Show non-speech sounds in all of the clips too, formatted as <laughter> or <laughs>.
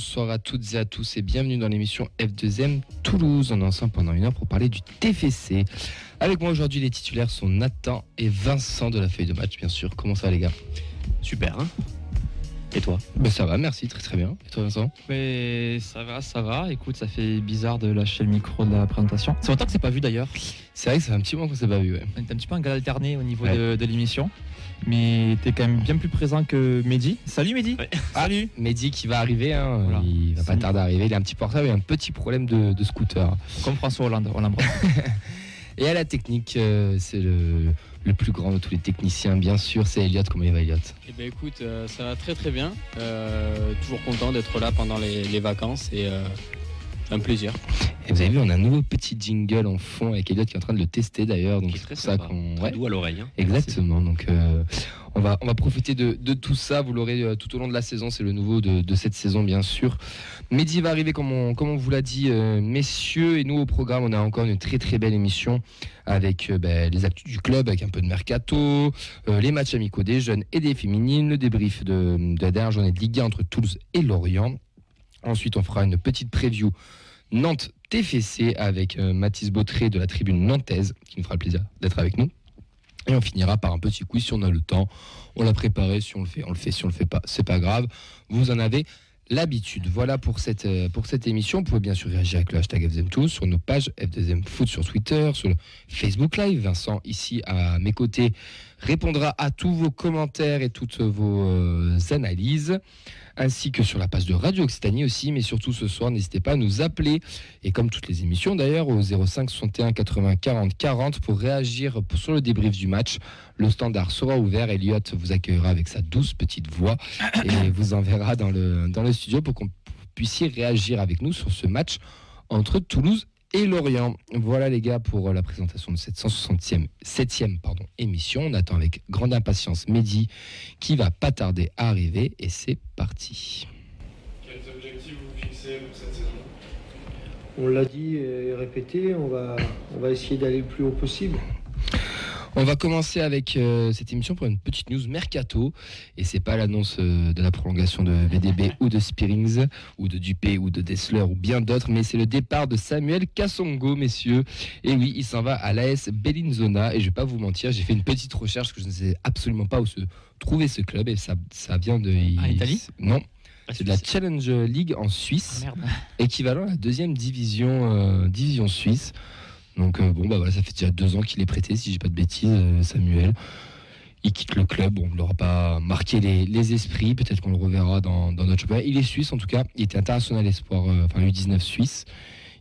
bonsoir à toutes et à tous et bienvenue dans l'émission F2M Toulouse. On est ensemble pendant une heure pour parler du TFC. Avec moi aujourd'hui, les titulaires sont Nathan et Vincent de la feuille de match, bien sûr. Comment ça les gars? Super. Hein? Et toi ben, Ça va, merci, très très bien. Et toi, Vincent Mais Ça va, ça va. Écoute, ça fait bizarre de lâcher le micro de la présentation. C'est longtemps que c'est pas vu d'ailleurs. C'est vrai que c'est un petit moment qu'on s'est pas vu. Ouais. On est un petit peu en alterné au niveau de, de l'émission mais tu es quand même bien plus présent que Mehdi. Salut Mehdi <laughs> Salut Mehdi qui va arriver, hein. il va pas tarder à arriver, il a un petit portable et un petit problème de, scooter. Comme François Hollande, on <laughs> Et à la technique, euh, c'est le, plus grand de tous les techniciens, bien sûr, c'est Elliot. Comment il va Elliot Eh bien écoute, euh, ça va très très bien. Euh, toujours content d'être là pendant les, vacances et un plaisir. Et vous avez vu, on a un nouveau petit jingle en fond avec Elliot qui est en train de le tester d'ailleurs. Donc c'est ça qu'on. Très doux à l'oreille. Hein. Exactement. Donc euh, on, va, on va profiter de, tout ça. Vous l'aurez euh, tout au long de la saison. C'est le nouveau de, cette saison, bien sûr. Mehdi va arriver, comme on, comme on vous l'a dit, euh, messieurs. Et nous, au programme, on a encore une très très belle émission avec ben, les actus du club, avec un peu de mercato, les matchs amicaux des jeunes et des féminines, le débrief de, de la dernière journée de Ligue 1 entre Toulouse et Lorient. Ensuite, on fera une petite preview Nantes TFC avec euh, Mathis Bautré de la tribune nantaise qui nous fera le plaisir d'être avec nous. Et on finira par un petit quiz si on a le temps. On l'a préparé, si on le fait, on le fait, si on le fait pas, c'est pas grave. Vous en avez l'habitude. Voilà pour cette, euh, émission. Vous pouvez bien sûr réagir avec le hashtag FDM sur nos pages FDM Foot sur Twitter, sur Facebook Live. Vincent, ici à mes côtés, répondra à tous vos commentaires et toutes vos euh, analyses ainsi que sur la page de Radio Occitanie aussi. Mais surtout ce soir, n'hésitez pas à nous appeler, et comme toutes les émissions d'ailleurs, au 05 61 80 40 40 pour réagir sur le débrief du match. Le standard sera ouvert. Elliot vous accueillera avec sa douce petite voix <coughs> et vous enverra dans le, dans le studio pour qu'on puissiez réagir avec nous sur ce match entre Toulouse et Lorient. Voilà les gars pour euh, la présentation de cette 160e, 7e pardon, émission. On attend avec grande impatience Mehdi qui va pas tarder à arriver et c'est parti. Quels objectifs vous fixez pour cette saison? On l'a dit et répété, on va, on va essayer d'aller le plus haut possible. On va commencer avec euh, cette émission pour une petite news mercato. Et c'est pas l'annonce euh, de la prolongation de VDB ou de Spearings, ou de Dupé, ou de Dessler, ou bien d'autres, mais c'est le départ de Samuel Kassongo, messieurs. Et oui, il s'en va à l'AS Bellinzona. Et je vais pas vous mentir, j'ai fait une petite recherche que je ne sais absolument pas où se trouver ce club. Et ça, ça vient de. Ah, Italie? Non. Ah, c'est de la Challenge League en Suisse, ah, <laughs> équivalent à la deuxième division, euh, division suisse. Donc euh, bon, bah voilà, ça fait déjà deux ans qu'il est prêté, si j'ai pas de bêtises, euh, Samuel. Il quitte le club, bon, il n'aura pas marqué les, esprits, peut-être qu'on le reverra dans, dans notre championnat. Il est suisse en tout cas, il était international espoir, euh, enfin U19 suisse.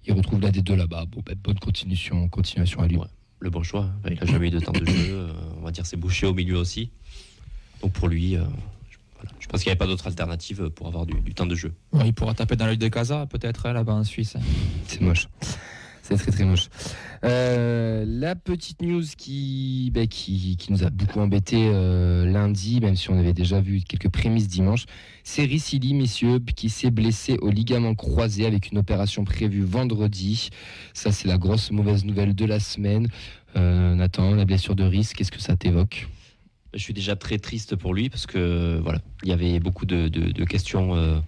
Il retrouve la D2 là-bas. Bon, bah, bonne continuation, continuation à lui. le bon choix, il n'a jamais eu de temps de jeu, on va dire c'est bouché au milieu aussi. Donc pour lui, je pense qu'il n'y avait pas d'autre alternative pour avoir du, temps de jeu. il pourra taper dans l'œil de Casa, peut-être hein, là-bas en Suisse. C'est moche. C'est très très moche. Euh, la petite news qui, bah, qui, qui, nous a beaucoup embêté euh, lundi, même si on avait déjà vu quelques prémices dimanche, c'est Ricili, messieurs, qui s'est blessé au ligament croisé avec une opération prévue vendredi. Ça, c'est la grosse mauvaise nouvelle de la semaine. Euh, Nathan, la blessure de risque, qu'est-ce que ça t'évoque? Je suis déjà très triste pour lui parce que voilà, il y avait beaucoup de, questions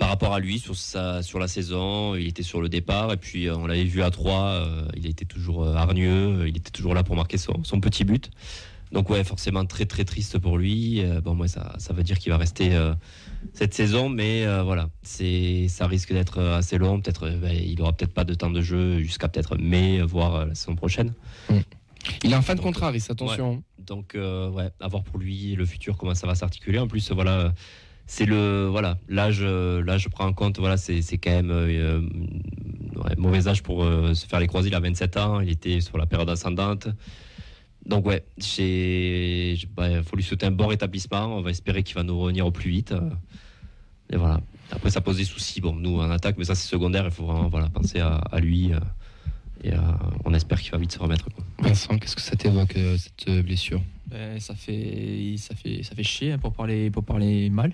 par rapport à lui sur sa sur la saison. Il était sur le départ et puis euh, on l'avait vu à 3 euh, il était toujours euh, hargneux, il était toujours là pour marquer son, petit but. Donc ouais, forcément très très triste pour lui. bon moi ça, ça veut dire qu'il va rester cette saison, mais voilà, c'est ça risque d'être assez long. Peut-être ben, il aura peut-être pas de temps de jeu jusqu'à peut-être mai, voire la saison prochaine. Mm. Il est en fin de contrat, Riz, attention. donc ouais, à voir pour lui le futur comment ça va s'articuler. En plus voilà c'est le voilà euh, là je prends en compte voilà c'est quand même euh, mauvais âge pour euh, se faire les croisés il a 27 ans il était sur la période ascendante. Donc ouais il bah, faut lui souhaiter un bon rétablissement. On va espérer qu'il va nous revenir au plus vite. Et voilà. Après ça pose des soucis. Bon nous en attaque mais ça c'est secondaire. Il faut vraiment voilà penser à, lui et on espère qu'il va vite se remettre Vincent qu'est-ce que ça t'évoque cette blessure? Ben, ça fait ça fait ça fait chier hein, pour parler pour parler mal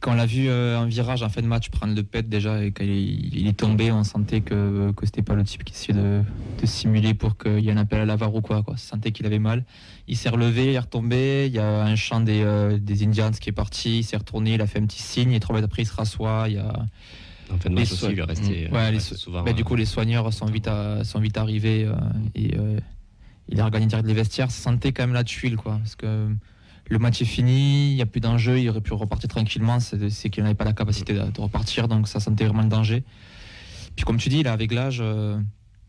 Quand on l'a vu euh, en virage en fin de match prendre le pet déjà et quand il, est tombé, on sentait que, que c'était pas le type qui essayait de, de simuler pour qu'il y ait un appel à l'avare ou quoi, quoi. On sentait qu'il avait mal. Il s'est relevé, il est retombé. Il y a un chant des, euh, des Indians qui est parti. Il s'est retourné, il a fait un petit signe. Et trois mètres après, il se rassoit. Il y a... En fin de Les match aussi, il est resté, Ouais, euh, les resté so- souvent. Bah, du euh, coup, les soigneurs sont vite, à- sont vite arrivés euh, et euh, il a regagné direct les vestiaires. Ça sentait quand même la tuile, quoi. Parce que le match est fini, il n'y a plus d'enjeu, il aurait pu repartir tranquillement. C'est qu'il n'avait pas la capacité de, de repartir, donc ça sentait vraiment le danger. Puis, comme tu dis, là, avec l'âge, euh,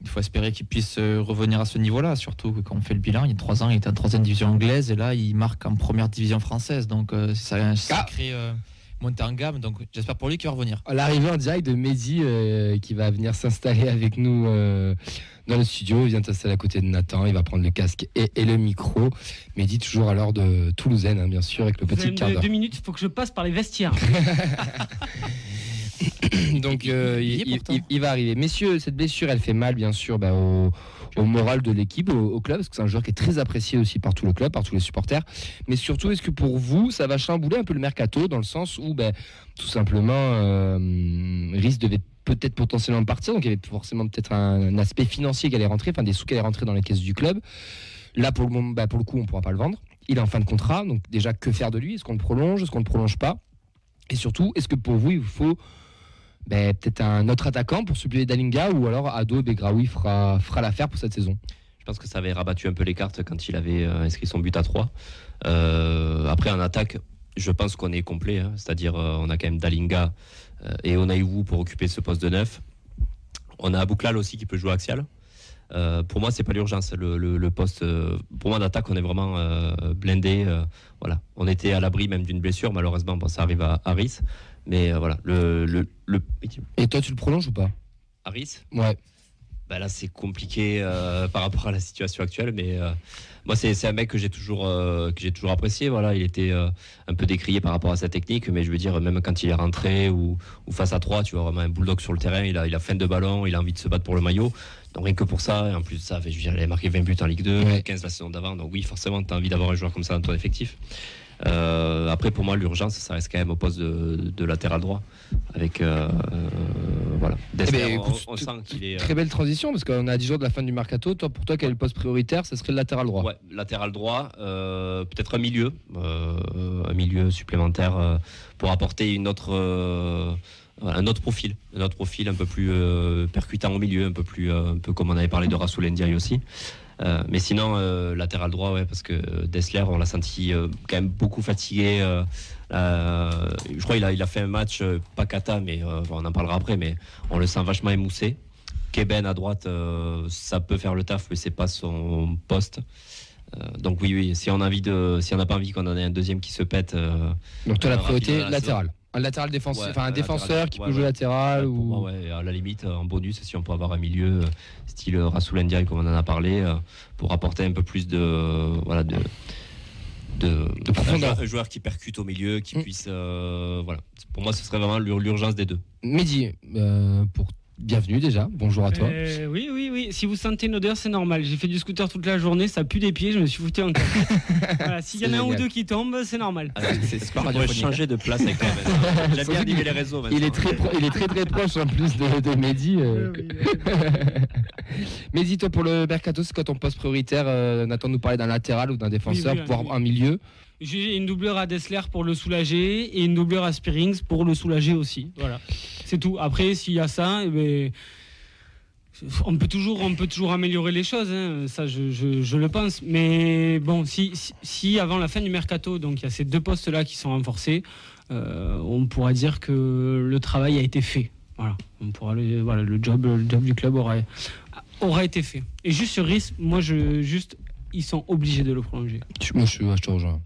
il faut espérer qu'il puisse euh, revenir à ce niveau-là. Surtout quand on fait le bilan, il y a trois ans, il était en troisième division anglaise et là, il marque en première division française. Donc, euh, un sacré euh, montée en gamme. Donc, j'espère pour lui qu'il va revenir. L'arrivée en direct de Mehdi euh, qui va venir s'installer avec nous euh, dans le studio. Il vient s'installer à côté de Nathan. Il va prendre le casque et, et le micro. Mehdi, toujours à l'heure de Toulousaine, hein, bien sûr, avec le Vous petit quart deux, d'heure. deux minutes, il faut que je passe par les vestiaires. <laughs> Donc, euh, il va arriver. Messieurs, cette blessure, elle fait mal, bien sûr, bah, au, au moral de l'équipe, au, club, parce que c'est un joueur qui est très apprécié aussi par tout le club, par tous les supporters. Mais surtout, est-ce que pour vous, ça va chambouler un peu le mercato, dans le sens où, bah, tout simplement, euh, Riz devait peut-être potentiellement partir, donc il y avait forcément peut-être un, aspect financier qui allait rentrer, enfin des sous qui allaient rentrer dans les caisses du club. Là, pour le, moment, bah, pour le coup, on ne pourra pas le vendre. Il est en fin de contrat, donc déjà, que faire de lui? Est-ce qu'on le prolonge? Est-ce qu'on ne le prolonge pas? Et surtout, est-ce que pour vous, il vous faut ben, peut-être un autre attaquant pour suppléer Dalinga ou alors Ado Begraoui fera, fera l'affaire pour cette saison Je pense que ça avait rabattu un peu les cartes quand il avait euh, inscrit son but à 3. Euh, après, en attaque, je pense qu'on est complet. hein. C'est-à-dire, euh, on a quand même Dalinga et Onaïwu pour occuper ce poste de neuf. On a Abouklal aussi qui peut jouer axial. Pour moi, c'est pas l'urgence. Le, poste, pour moi, d'attaque, on est vraiment blindé. on était à l'abri même d'une blessure. Malheureusement, bon, ça arrive à Harris. Mais euh, voilà, le, le, le- Et toi, tu le prolonges ou pas Harris, Ouais. bah là, c'est compliqué euh, par rapport à la situation actuelle, mais euh, moi, c'est un mec que j'ai toujours, que j'ai toujours apprécié. Voilà, il était un peu décrié par rapport à sa technique, mais je veux dire, même quand il est rentré ou, ou face à 3, tu vois vraiment un bulldog sur le terrain. Il a, il a faim de ballon, il a envie de se battre pour le maillot. Donc rien que pour ça, et en plus de ça, je veux dire, il a marqué 20 buts en Ligue 2, Ouais. 15 la saison d'avant. Donc oui, forcément, tu as envie d'avoir un joueur comme ça dans ton effectif. Euh, après, pour moi, l'urgence, ça reste quand même au poste de, de latéral droit, avec euh, euh, voilà. Eh ben, on- écoute, on, t- sent qu'il est Très belle transition parce qu'on a 10 jours de la fin du mercato. Toi, pour toi, quel est le poste prioritaire? Ce serait le latéral droit. Ouais, latéral droit, peut-être un milieu, un milieu supplémentaire pour apporter une autre, voilà, un autre profil, un autre profil un peu plus euh, percutant au milieu, un peu plus, euh, un peu comme on avait parlé de Rasoul Ndiaye aussi. Euh, mais sinon, euh, latéral droit, ouais, parce que Dessler, on l'a senti euh, quand même beaucoup fatigué. euh, euh, je crois qu'il a, il a fait un match, euh, pas cata, mais euh, on en parlera après, mais on le sent vachement émoussé. Keben à droite, euh, ça peut faire le taf, mais c'est pas son poste. Euh, donc oui, oui, si on a envie de, si on n'a pas envie qu'on en ait un deuxième qui se pète, euh, Donc toi, la Euh, priorité rapidement, là, latéral. Un latéral défenseur, enfin un un défenseur qui ouais, peut jouer ouais. latéral ou. moi, ouais, à la limite, en bonus, si on peut avoir un milieu euh, style Rasoul Ndiaye, comme on en a parlé, euh, pour apporter un peu plus de, voilà, de, de, De profondeur. un, joueur, un joueur qui percute au milieu, qui Mm. puisse, euh, voilà. Pour moi, ce serait vraiment l'ur- l'urgence des deux. Mehdi, euh, pour bienvenue déjà. Bonjour à toi. Euh, oui, oui, oui. Si vous sentez une odeur, c'est normal. J'ai fait du scooter toute la journée, ça pue des pieds, je me suis foutu en <laughs> voilà, S'il y en a un ou deux qui tombent, c'est normal. Ah, c'est super radiophonique, changer de place avec toi <laughs> J'aime bien animer les réseaux maintenant. Il est très, pro- il est très très proche en plus de, de Mehdi. euh, <laughs> Mehdi, toi pour le mercato, c'est quoi ton poste prioritaire euh, Nathan nous parlait d'un latéral ou d'un défenseur, Oui, oui, voire oui. un milieu. J'ai une doubleur à Dessler pour le soulager et une doubleur à Spearings pour le soulager aussi. Voilà, c'est tout. Après, s'il y a ça, eh ben, on peut toujours, on peut toujours améliorer les choses. hein. Ça, je, le pense. Mais bon, si, si, avant la fin du mercato, donc il y a ces deux postes-là qui sont renforcés, euh, on pourra dire que le travail a été fait. Voilà, on pourra le, voilà, le job, le job du club aura, aura été fait. Et juste sur Riss, moi, je, juste, ils sont obligés de le prolonger. Moi, je, je te rejoins.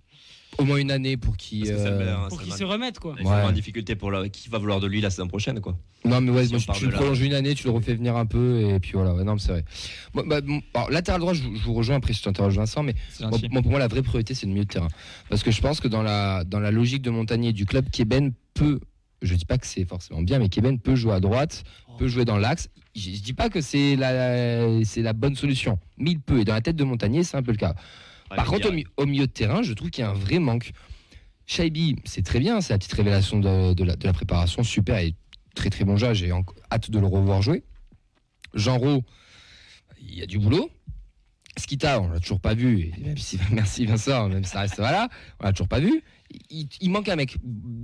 Au moins une année pour qu'il. Parce que ça euh, hein, qu'ils se remettent, quoi. Il va avoir Ouais. une difficulté pour la... qui va vouloir de lui la saison prochaine, quoi. Non, mais ouais, Si tu de le là. prolonges une année, tu le refais venir un peu, et puis voilà. Ouais, non, mais c'est vrai. Bah, bon, alors, latéral droit, je, vous- je vous rejoins. Après, je t'interroge Vincent, mais pour moi, la vraie priorité, c'est le milieu de terrain. Parce que je pense que dans la, dans la logique de Montagnier du club, Keben peut. Je dis pas que c'est forcément bien, mais Keben peut jouer à droite, peut jouer dans l'axe. Je, je dis pas que c'est la, c'est la bonne solution, mais il peut. Et dans la tête de Montagnier, c'est un peu le cas. Ouais, Par contre, au, mi- milieu de terrain, je trouve qu'il y a un vrai manque. Shaibi, c'est très bien, c'est la petite révélation de, de la, de la préparation, super et très très bon joueur, j'ai en- hâte de le revoir jouer. Jean il y a du boulot. Skita, on l'a toujours pas vu, et même si, <laughs> merci Vincent, même si ça reste voilà, on l'a toujours pas vu. Il, il manque un mec.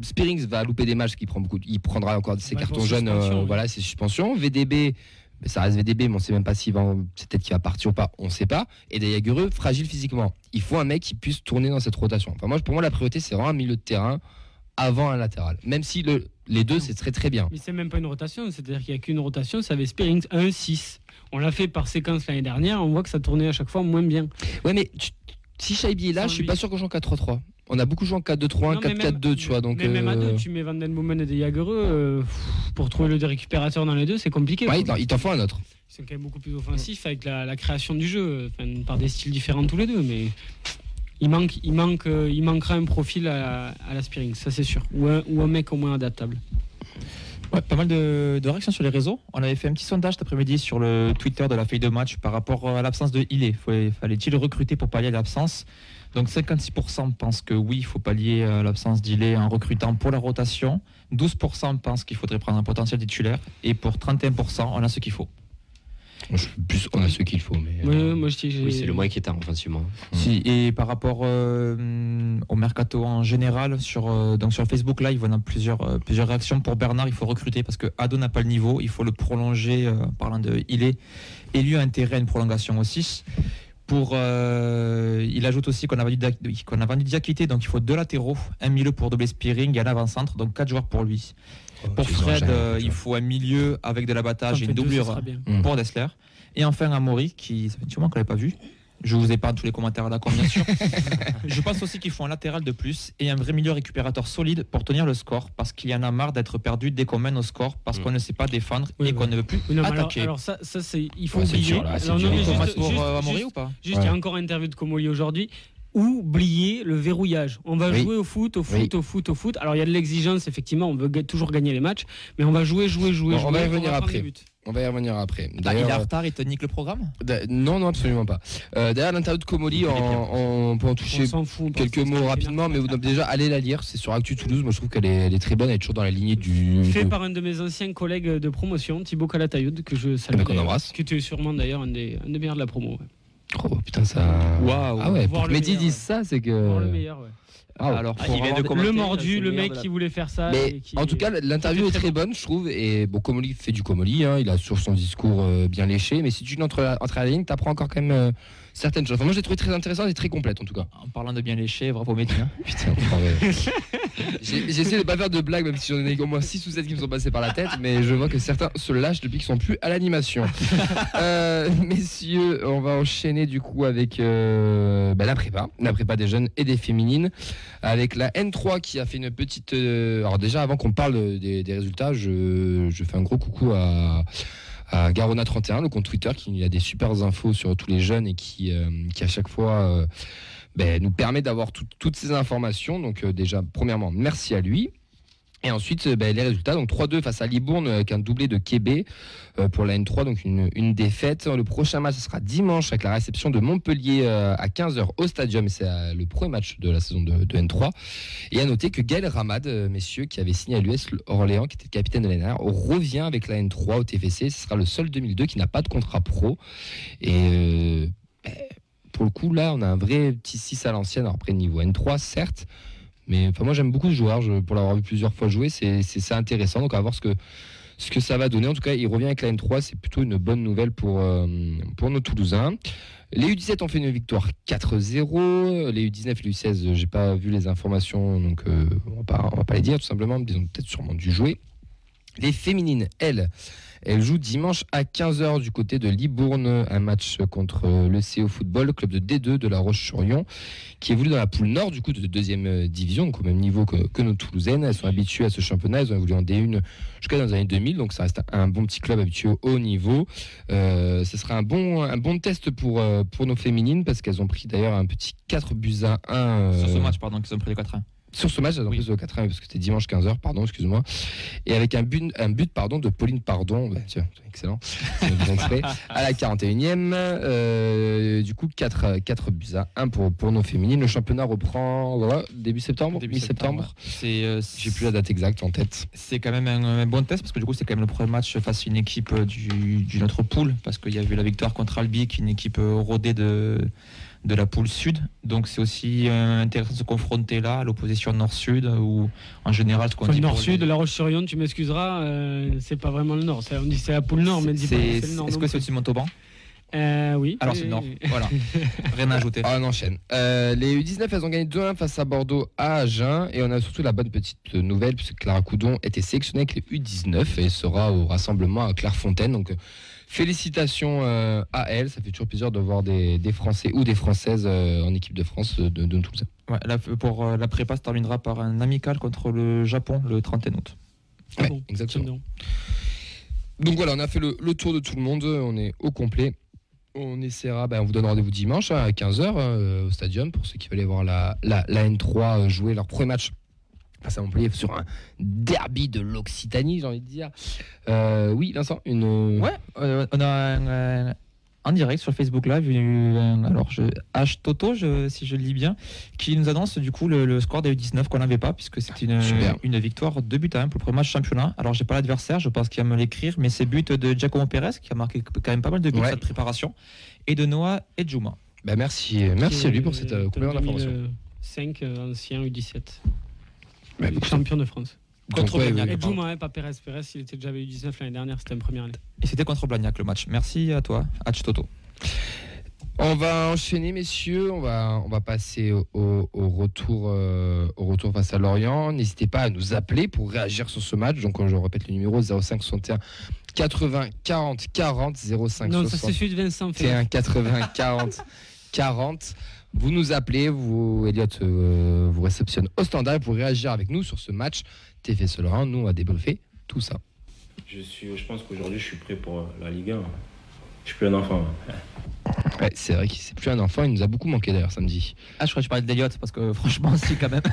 Spearings va louper des matchs, qui prend beaucoup, il prendra encore ses Bah, cartons jaunes, suspension, euh, oui. voilà, ses suspensions. VDB, ça reste VDB, mais on sait même pas s'il va, c'est peut-être qu'il va partir ou pas, on sait pas. Et Dayagureux, fragile physiquement. Il faut un mec qui puisse tourner dans cette rotation. Enfin, moi, pour moi, la priorité, c'est vraiment un milieu de terrain avant un latéral. Même si le, les deux, c'est très très bien. Mais c'est même pas une rotation, c'est-à-dire qu'il n'y a qu'une rotation, ça avait Spearings 1-6. On l'a fait par séquence l'année dernière, on voit que ça tournait à chaque fois moins bien. Ouais, mais tu- si Shaibi est là, je suis pas sûr qu'on joue en 4-3-3. On a beaucoup joué en 4-2-3, Non, mais 4-4-2, même- tu vois. Donc, mais même à euh, deux, tu mets Van Den Boomen et des Jagereux, euh, pour trouver le récupérateur dans les deux, c'est compliqué. ouais, il t'en- faut un autre. Sont quand même beaucoup plus offensifs avec la, la création du jeu, enfin, par des styles différents tous les deux, mais il manque, il manque, euh, il manquera un profil à, à la ça c'est sûr, ou un, ou un mec au moins adaptable. Ouais, pas mal de, de réactions sur les réseaux. On avait fait un petit sondage cet après-midi sur le Twitter de la feuille de match par rapport à l'absence de Ilé. Fallait-il recruter pour pallier à l'absence? Donc 56% pensent que oui, il faut pallier à l'absence d'Ilé en recrutant pour la rotation. 12% pensent qu'il faudrait prendre un potentiel titulaire. Et pour 31%, on a ce qu'il faut. Je suis plus, on a ce qu'il faut. Mais, Ouais, euh, moi je dis, j'ai- Oui, c'est le moins inquiétant offensivement. Si, et par rapport euh, au mercato en général, sur, euh, donc sur Facebook Live, on a plusieurs, euh, plusieurs réactions. Pour Bernard, il faut recruter parce que Ado n'a pas le niveau, il faut le prolonger. euh, parlant de il est élu a intérêt à une prolongation aussi. Pour, euh, il ajoute aussi qu'on a vendu, qu'on a vendu Diakité, donc il faut deux latéraux, un milieu pour doubler Spearing et un avant-centre, donc quatre joueurs pour lui. Pour Fred, euh, il faut un milieu avec de l'abattage et une doublure sera bien. Mm. pour Dessler. Et enfin Amaury, qui ça fait un moment qu'on ne l'avait pas vu. Je vous épargne tous les commentaires à la con, bien sûr. <laughs> je pense aussi qu'il faut un latéral de plus et un vrai milieu récupérateur solide pour tenir le score, parce qu'il y en a marre d'être perdu dès qu'on mène au score, parce Mm. qu'on ne sait pas défendre Oui, et qu'on ne veut plus Oui, non, mais alors, attaquer. alors ça, ça c'est, il faut Ouais, oublier. dur, là, Alors, non, juste- match pour juste- euh, Amaury juste- ou pas Juste, il y a encore une interview de Comoli aujourd'hui. Oubliez le verrouillage? On va Oui. jouer au foot, au foot, Oui. au foot, au foot. Alors il y a de l'exigence, effectivement, on veut toujours gagner les matchs, mais on va jouer, jouer, jouer. Bon, on jouer, va y revenir prendre après. On va y revenir après. Ah, il est en retard, il te nique le programme non, non, absolument pas. Euh, D'ailleurs, l'interview de Comoli, en- pour en toucher On fout. on quelques mots rapidement, mais vous devez déjà allez la lire. C'est sur Actu Toulouse. Moi, je trouve qu'elle est, elle est très bonne. Elle est toujours dans la lignée du. Fait par un de mes anciens collègues de promotion, Thibaut Calatayoud, que je salue. Eh ben, qu'on embrasse. Qui était sûrement d'ailleurs un des, un des meilleurs de la promo. ouais. Oh putain, ça. Waouh. Ah ouais, pour Mehdi dise ça, c'est que. Voir le meilleur, ouais. Ah ouais. Alors, Ah, il vient de Le mordu, le mec qui voulait faire ça. Mais et qui- en tout cas, l'interview est très très bonne, je trouve. Et bon, Comoli fait du Comoli. hein, il a sur son discours euh, bien léché. Mais si tu entres à la ligne, tu apprends encore quand même euh, certaines choses. Enfin, moi, je l'ai trouvé très intéressante et très complète en tout cas. En parlant de bien lécher, bravo hein. <laughs> Putain. J'ai j'ai essayé de pas faire de blagues, même si j'en ai au moins 6 ou 7 qui me sont passés par la tête, mais je vois que certains se lâchent depuis qu'ils sont plus à l'animation. <laughs> Euh, messieurs, on va enchaîner du coup avec euh, bah, la prépa, la prépa des jeunes et des féminines, avec la N3 qui a fait une petite. euh, alors déjà, avant qu'on parle des, des résultats, je, je fais un gros coucou à à Garona31, le compte Twitter qui a des super infos sur tous les jeunes et qui, euh, qui à chaque fois euh, ben, nous permet d'avoir tout- toutes ces informations. Donc euh, déjà, premièrement, merci à lui. Et ensuite, euh, ben, les résultats. Donc 3-2 face à Libourne avec un doublé de Québec euh, pour la N3, donc une, une défaite. Le prochain match, ce sera dimanche avec la réception de Montpellier euh, à 15h au Stadium. C'est le premier match de la saison de, de N3. Et à noter que Gaël Ramad, messieurs, qui avait signé à l'US Orléans, qui était capitaine de l'NR, revient avec la N3 au TFC. Ce sera le seul 2002 qui n'a pas de contrat pro. Et ben, pour le coup, là, on a un vrai petit 6 à l'ancienne. Après, niveau N3, certes. Mais enfin, moi, j'aime beaucoup ce joueur. Pour l'avoir vu plusieurs fois jouer, c'est intéressant. Donc, à voir ce que, ce que ça va donner. En tout cas, il revient avec la N3. C'est plutôt une bonne nouvelle pour, euh, pour nos Toulousains. Les U17 ont fait une victoire 4-0. Les U19 et les U16, j'ai pas vu les informations, donc euh, on, va pas, on va pas les dire tout simplement. Ils ont peut-être sûrement dû jouer. Les féminines, elles, elles jouent dimanche à 15h du côté de Libourne, un match contre le CO Football, le club de D2 de La Roche-sur-Yon, qui évolue dans la poule nord du coup de deuxième division, donc au même niveau que, que nos Toulousaines. Elles sont habituées à ce championnat, elles ont évolué en D1 jusqu'à dans les années 2000, donc ça reste un bon petit club habitué au haut niveau. Euh, ce sera un bon, un bon test pour, euh, pour nos féminines, parce qu'elles ont pris d'ailleurs un petit 4 buts à 1. Sur ce euh, match, pardon, qu'ils ont pris les 4-1. Sur ce match, en Oui. plus au 80 parce que c'était dimanche 15h, pardon, excuse-moi. Et avec un but, un but pardon, de Pauline Pardon, bah, tiens, excellent, <laughs> à la 41e. euh, du coup, 4, 4 buts à 1 pour, pour nos féminines. Le championnat reprend voilà, début septembre, Début mi-septembre. euh, J'ai plus la date exacte en tête. C'est quand même un, un bon test parce que du coup c'est quand même le premier match face à une équipe euh, du, d'une autre poule parce qu'il y a eu la victoire contre Albi qui est une équipe rodée de, de la poule sud. Donc c'est aussi euh, intéressant de se confronter là à l'opposition nord-sud où en général ce qu'on Enfin, dit Nord-Sud, les- La Roche-sur-Yon, tu m'excuseras, euh, c'est pas vraiment le Nord. On dit c'est la pôle Nord, mais dis pas c'est, le Nord. est-ce que c'est aussi Montauban Euh, Oui. Alors c'est le Nord. Voilà. <laughs> Rien à ajouter. Ah, on enchaîne. Euh, les U19, elles ont gagné 2-1 face à Bordeaux à Agen. Et on a surtout la bonne petite nouvelle, puisque Clara Coudon était sélectionnée avec les U19 et sera au rassemblement à Clairefontaine. Donc, euh, félicitations euh, à elle. Ça fait toujours plaisir de voir des, des Français ou des Françaises euh, en équipe de France euh, de, de tout ça. Ouais, la- pour euh, la prépa se terminera par un amical contre le Japon le 31 août. Ah Ouais, bon, exactement. Donc voilà, on a fait le, le tour de tout le monde. On est au complet. On essaiera, ben, on vous donne rendez-vous dimanche hein, à 15h au stadium pour ceux qui veulent aller voir la, la, la N3 jouer leur premier match face à Montpellier sur un derby de l'Occitanie, j'ai envie de dire. Euh, oui, Vincent, une. Ouais, euh, on a un, euh, en direct sur Facebook Live, alors je, H Toto, je- si je le lis bien, qui nous annonce du coup le, le score des U19 qu'on n'avait pas, puisque c'est une, victoire 2 buts à 1 pour le premier match championnat. Alors j'ai pas l'adversaire, je pense qu'il va me l'écrire, mais c'est but de Giacomo Perez, qui a marqué quand même pas mal de buts Ouais. cette préparation, et de Noah Edjouma. Ben, merci, merci à lui pour cette euh, complément d'information. 5 ancien U17. Écoute, champion de France. contre ouais, Blagnac. Et Djouma, hein, pas Pérez. Pérez, il était déjà avec U19 l'année dernière, c'était une première année. Et c'était contre Blagnac le match. Merci à toi, H Toto. On va enchaîner, messieurs. On va, on va passer au, au- au retour, euh, au retour face à Lorient. N'hésitez pas à nous appeler pour réagir sur ce match. Donc, je répète le numéro 05 61 80 40 40 05 non, ça c'est 60 celui de Vincent. Ferrer. 61 80 40 40. Vous nous appelez, vous, Elliot, euh, vous réceptionne au standard pour réagir avec nous sur ce match TFC Lorient. Nous, on va débriefer tout ça. Je, suis, je pense qu'aujourd'hui, je suis prêt pour la Ligue 1. Je suis plus un enfant. Ouais, c'est vrai qu'il c'est plus un enfant. Il nous a beaucoup manqué d'ailleurs samedi. Ah, je crois que je parlais d'Eliott, parce que franchement, si quand même. <laughs>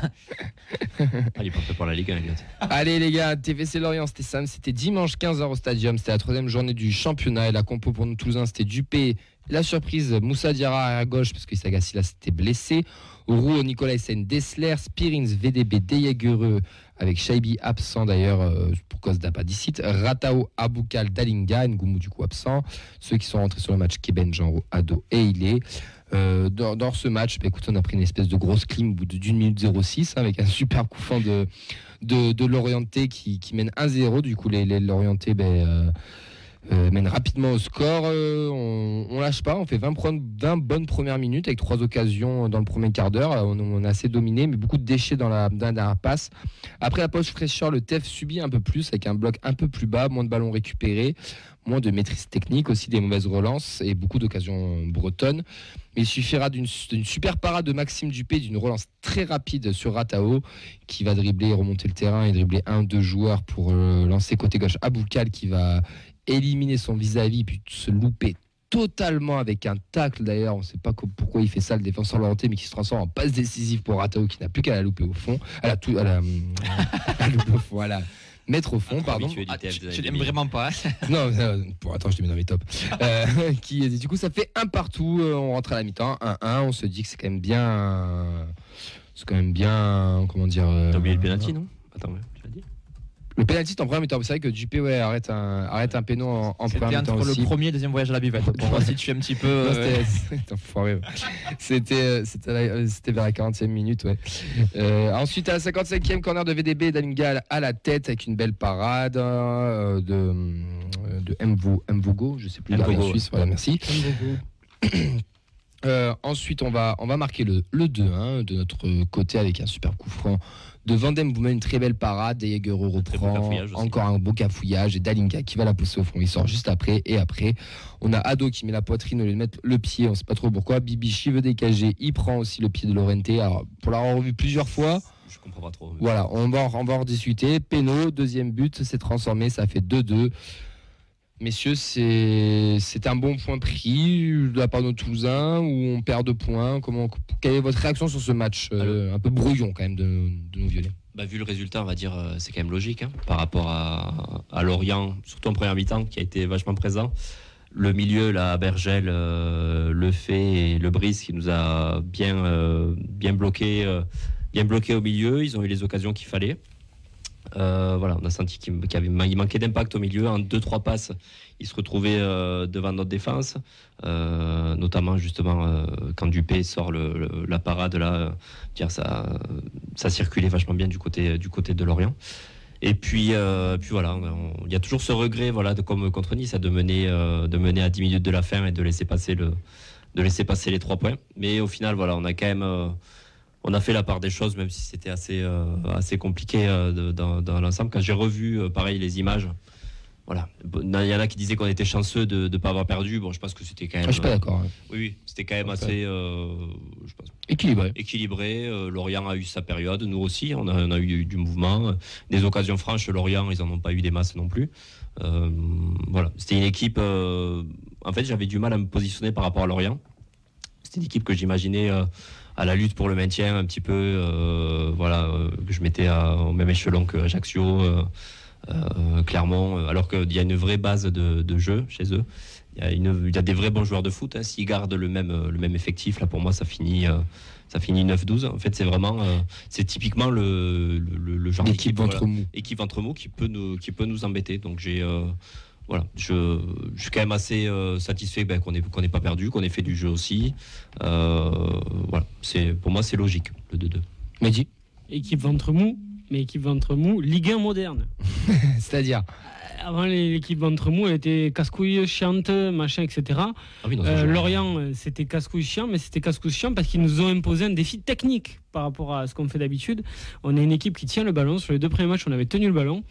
Ah, il est pas prêt pour la Ligue 1, Elliot. Allez les gars, TVC Lorient, c'était sam- c'était dimanche 15h au stadium, c'était la troisième journée du championnat et la compo pour nous Toulousains, c'était Dupé, la surprise Moussa Diarra à gauche parce que Sagassi là s'était blessé, Roux, Nicolas Sen, Dessler, Spirins, VDB, Deyagereux avec Shaibi absent d'ailleurs euh, pour cause d'apadicite, Ratao, Aboukal, Dalinga, Ngoumou du coup absent, ceux qui sont rentrés sur le match Keben, Ado et Ilé. Euh, dans, ce match, bah, on a pris une espèce de grosse clim au d'une minute 06 hein, avec un super coup de, de, l'Orienté qui, mène 1-0. Du coup, les, les- l'Orienté ben, euh, euh, mène rapidement au score. Euh, on, on lâche pas. On fait 20, pro- 20 bonnes premières minutes avec trois occasions dans le premier quart d'heure. Euh, On, on a assez dominé, mais beaucoup de déchets dans la, dernière passe. Après la poche fraîcheur, le TEF subit un peu plus avec un bloc un peu plus bas, moins de ballons récupérés, moins de maîtrise technique, aussi des mauvaises relances et beaucoup d'occasions bretonnes. Mais il suffira d'une super parade de Maxime Dupé, d'une relance très rapide sur Ratao, qui va dribbler, remonter le terrain et dribbler un, deux joueurs pour lancer côté gauche Aboukal, qui va éliminer son vis-à-vis, puis se louper totalement avec un tacle d'ailleurs. On ne sait pas pourquoi il fait ça, le défenseur Laurenté, mais qui se transforme en passe décisive pour Ratao, qui n'a plus qu'à la louper au fond. À la, tou- à la, <laughs> à la louper au fond, à la mettre au fond, pardon. Du Ah, 2000. vraiment pas. hein <laughs> Non, euh, pour, attends, je te mets dans mes tops. <laughs> Euh, qui, du coup, ça fait un partout. euh, on rentre à la mi-temps, 1-1. On se dit que c'est quand même bien. C'est quand même bien. Comment dire T'as oublié le penalty, non? Attends, Le penalty en première mi-temps. C'est vrai que Dupé ouais, arrête un, arrête un péno en, en première mi-temps entre aussi. le premier et le deuxième voyage à la buvette. Pour voir si tu es un petit peu. C'était- c'était vers la 40e minute. Ouais. Euh, ensuite, à la 55e, corner de VDB, Dalinga à la tête avec une belle parade euh, de, euh, de Mvo, Mvogo, je sais plus, Mvogo, ouais. suisse. Voilà, merci. <clears throat> Euh, ensuite, on va, on va marquer le, le 2-1 de notre côté avec un super coup franc de Vandem Boumen, une très belle parade. Très beau reprend encore un beau cafouillage. Et Dalinga qui va la pousser au fond. Il sort juste après. Et après, on a Ado qui met la poitrine au lieu de mettre le pied. On sait pas trop pourquoi. Bibichi veut décager. Il prend aussi le pied de Lorente. Alors, pour l'avoir revu plusieurs fois, Je comprends pas trop. mais- voilà, on va, en- on va en discuter. Péno, deuxième but, c'est transformé. Ça fait 2-2. Messieurs, c'est c'est un bon point pris de la part de nos Toulousains ou on perd de points? Comment, Quelle est votre réaction sur ce match euh, un peu brouillon quand même de, de nos violets? Bah, vu le résultat, on va dire, euh, c'est quand même logique hein, par rapport à, à Lorient, surtout en première mi-temps, qui a été vachement présent. Le milieu, là, Bergel, euh, Le Fait et Le Brice, qui nous a bien, bien, bloqué, bien bloqué au milieu. Ils ont eu les occasions qu'il fallait. Euh, voilà, on a senti qu'il il manquait d'impact au milieu. En deux, trois passes, ils se retrouvaient euh, devant notre défense, Euh, notamment justement quand Dupé sort le- la parade ça, ça circulait vachement bien du côté, de Lorient. Et puis, voilà, il y a toujours ce regret, voilà, comme contre Nice, de mener, de mener à 10 minutes de la fin et de laisser passer les trois points. Mais au final, voilà, on a quand même, on a fait la part des choses, même si c'était assez, euh, assez compliqué euh, dans, dans l'ensemble. Quand j'ai revu, euh, pareil, les images, voilà, il y en a qui disaient qu'on était chanceux de ne pas avoir perdu. Bon, je pense que c'était quand même. Ah, Je suis pas d'accord. hein. Oui, oui, c'était quand même assez, je pense, Équilibré. équilibré. Lorient a eu sa période, nous aussi, on a, on a eu du mouvement. Des occasions franches, Lorient, ils en ont pas eu des masses non plus. Voilà, c'était une équipe. en fait, j'avais du mal à me positionner par rapport à Lorient. C'était une équipe que j'imaginais à la lutte pour le maintien, un petit peu. euh, voilà, euh, que je mettais à- au même échelon que Ajaccio, euh, Clermont, alors qu'il y a une vraie base de, de jeu chez eux. Il y, a une- il y a des vrais bons joueurs de foot. hein. S'ils gardent le même, le même effectif, là pour moi, ça finit, euh, ça finit 9-12. En fait, c'est vraiment, euh, c'est typiquement le, le, le- genre d'équipe ventre voilà, mou. équipe ventre mou qui peut nous, qui peut nous embêter. Donc j'ai, euh, voilà, je, je suis quand même assez euh, satisfait ben, qu'on n'ait pas perdu, qu'on ait fait du jeu aussi. Euh, voilà, c'est pour moi c'est logique le 2-2. Mehdi Équipe ventre mou, mais équipe ventre mou, Ligue 1 moderne. <laughs> C'est-à-dire Avant, les- l'équipe ventre mou, elle était casse-couille, chiante, machin, etc. Ah oui, Euh. Lorient, euh, c'était casse-couille chiant, mais c'était casse-couille chiant parce qu'ils nous ont imposé un défi technique par rapport à ce qu'on fait d'habitude. On est une équipe qui tient le ballon. Sur les deux premiers matchs, on avait tenu le ballon.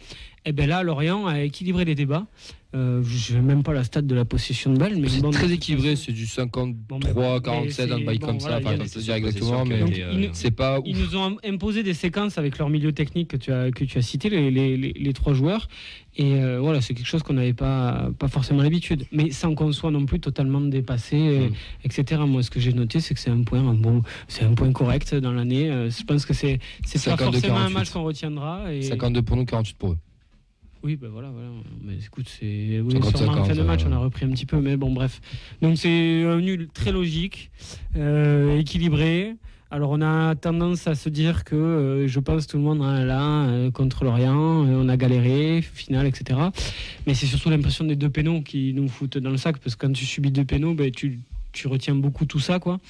Et bien là, Lorient a équilibré les débats. Euh, je n'ai même pas la stat de la possession de balle, mais C'est très équilibré, c'est du 53, mais 47, un bail comme ça. dire exactement, mais nous- c'est pas Ils nous ont imposé des séquences avec leur milieu technique que tu as, que tu as cité, les, les- les- les trois joueurs. Et euh, voilà, c'est quelque chose qu'on n'avait pas, pas forcément l'habitude. Mais sans qu'on soit non plus totalement dépassé, euh, Mm. etc. Moi, ce que j'ai noté, c'est que c'est un point, bon, c'est un point correct dans l'année. Euh, je pense que c'est, pas 52, forcément un 48. match qu'on retiendra. Et... 52 pour nous, 48 pour eux. Oui, ben voilà, voilà. Mais écoute, c'est oui, 50, sûrement en fin de 50, match, on a repris un petit peu, mais bon, bref. Donc c'est un nul très logique, euh, équilibré. Alors on a tendance à se dire que, euh, je pense, tout le monde hein, là euh, contre l'Orient, euh, on a galéré, finale, etc. Mais c'est surtout l'impression des deux pénaux qui nous foutent dans le sac, parce que quand tu subis deux pénaux, ben, tu, tu retiens beaucoup tout ça, quoi.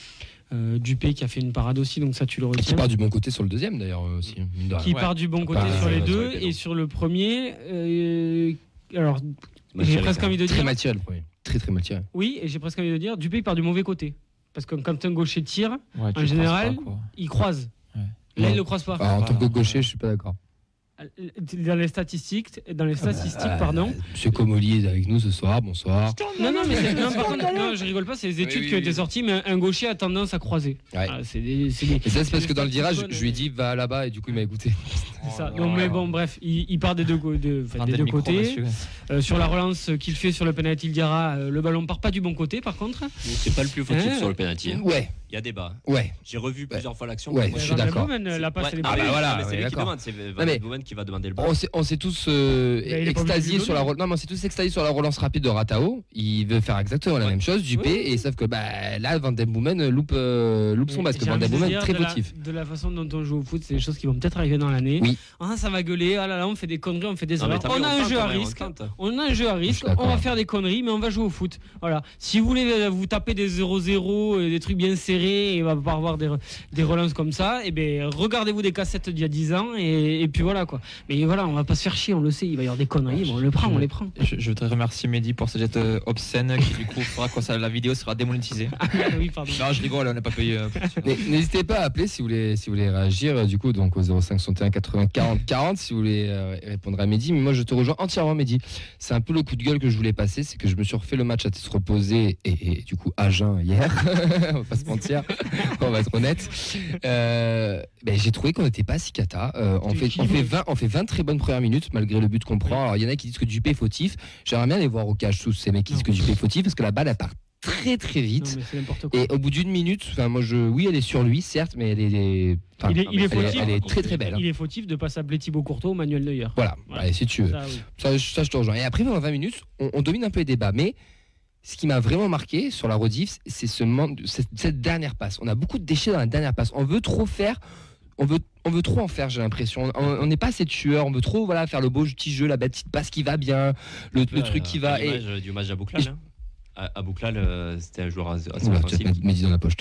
Euh, Dupé qui a fait une parade aussi, donc ça tu le Et qui retiens part du bon côté sur le deuxième d'ailleurs euh, aussi. rien. qui Ouais. part du bon côté Pas- sur les sur deux et sur le premier. euh, alors, j'ai presque envie de Très dire. mal tiré le premier. Très très. Oui, et j'ai presque envie de dire, Dupé il part du mauvais côté. Parce que quand un gaucher tire, Ouais, En général, croises pas, il croise. Ouais. Là, Ouais. il le croise pas. Alors, en tant que gaucher, ouais. je suis pas d'accord. Dans les statistiques, dans les statistiques, Euh, pardon. Monsieur Comoli est avec nous ce soir. Bonsoir. Non, non, mais non, par contre, non, je rigole pas, c'est les études Oui, qui ont été oui. sorties, mais un gaucher a tendance à croiser. Ouais. Ah, c'est des, c'est des- Et ça, c'est parce que dans le virage, je lui ai dit va là-bas et du coup, il m'a écouté. <laughs> c'est ça. Oh Donc, là mais bon, bref, il, il part des deux, go- de- enfin, Rendez des le deux micro, côtés. Euh, sur la relance qu'il fait sur le penalty Diarra, euh, le ballon part pas du bon côté, par contre. C'est pas le plus fautif Hein sur le penalty. hein. Ouais, Il y a débat. ouais. J'ai revu plusieurs fois l'action. Ouais, je suis d'accord. Boomen, euh, La passe, Ouais, elle est ah Ah bah voilà, c'est ouais, lui qui d'accord. demande, c'est Van mais- der Boomen qui va demander le ballon. On s'est, on s'est tous euh, Bah, extasiés sur la donner. re- non, mais on s'est tous extasiés sur la relance rapide de Ratao. Il veut faire exactement la même chose, Dupé, et sauf que bah, là, Van Den Boomen loupe, euh, loupe son basque. Van dire, très fautif. De la façon dont on joue au foot, c'est des choses qui vont peut-être arriver dans l'année. Oui. Ah, ça va gueuler, ah là là, on fait des conneries, on fait des erreurs. On a un jeu à risque. On a un jeu à risque, on va faire des conneries, mais on va jouer au foot. Voilà. Si vous voulez euh, vous taper des 0-0, et des trucs bien serrés, et on va pas avoir des, des relances comme ça, et ben regardez-vous des cassettes d'il y a 10 ans, et, et puis voilà quoi. Mais voilà, on va pas se faire chier, on le sait, il va y avoir des conneries, bon, on le prend, on les prend. Je, je voudrais remercier Mehdi pour cette euh, obscène qui du coup fera que ça- la vidéo sera démonétisée. <laughs> oui, pardon. Non, je rigole, on n'est pas payé. euh, N'hésitez pas à appeler si vous voulez, si vous voulez réagir, euh, du coup, donc au 05 61 80 40 40, si vous voulez euh, répondre à Mehdi. Mais moi, je te rejoins entièrement, Mehdi. C'est un peu le coup de gueule que je voulais passer, c'est que je me suis refait le match à tête reposée et, et du coup à jeun hier. <laughs> On va pas se mentir. Mentir. on va être honnête. Euh, ben, j'ai trouvé qu'on n'était pas si cata. Euh, on, fait, on, fait 20, on fait 20 très bonnes premières minutes, malgré le but qu'on prend. Alors, il y en a qui disent que Dupé est fautif. J'aimerais bien les voir au cage tous ces mecs qui disent que Dupé est fautif, parce que la balle, elle part très très vite. Et au bout d'une minute, enfin moi je, oui, elle est sur lui, certes, mais elle est, enfin, il est, il est elle, est, fautif. elle est très très belle. hein. Il est fautif de pas s'appeler Thibaut Courtois ou Manuel Neuer. Voilà, Voilà. Allez, si tu veux. Ça, oui. Ça, je- ça, je te rejoins. Et après, pendant 20 minutes, on, on domine un peu les débats. Mais ce qui m'a vraiment marqué sur la rediff, c'est ce manque- cette, cette dernière passe. On a beaucoup de déchets dans la dernière passe. On veut trop faire. On veut, on veut trop en faire, j'ai l'impression. On n'est pas assez tueur. On veut trop voilà, faire le beau petit jeu, la petite passe qui va bien, le, le truc qui va. Et... L'image du match à hein. À, Bouclal, euh, c'était un joueur assez Oula, offensif. mettre Mehdi dans la poche.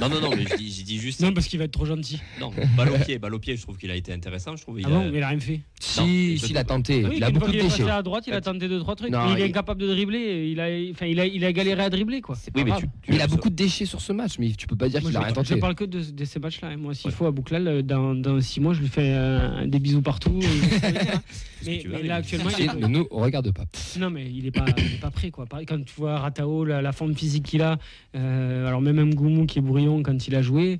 Non, non, non, mais je dis, je dis juste. Non, parce qu'il va être trop gentil. Non, balle au pied, balle au pied, je trouve qu'il a été intéressant. Je trouve il Ah a- bon, mais il a rien fait. Si, Non, si, je il a tenté. Ah oui, il a beaucoup de déchets. passé à droite, il a tenté deux trois trucs. Non, mais il est il- incapable de dribbler. Il a, enfin, il a, il a galéré à dribbler quoi. Oui, mais tu, il a beaucoup de déchets sur ce match, mais tu peux pas dire qu'il je, a rien je tenté. parle que de, de ces matchs-là. hein. Moi, s'il Ouais. faut à Bouclal, euh, dans, dans six mois, je lui fais euh, des bisous partout. <laughs> euh, mais, là, actuellement, il est, mais nous, on regarde pas. non, mais il est pas, il est pas prêt quoi. Quand tu vois Ratao, la, la forme physique qu'il a, euh, alors même Mgoumou qui est brouillon quand il a joué,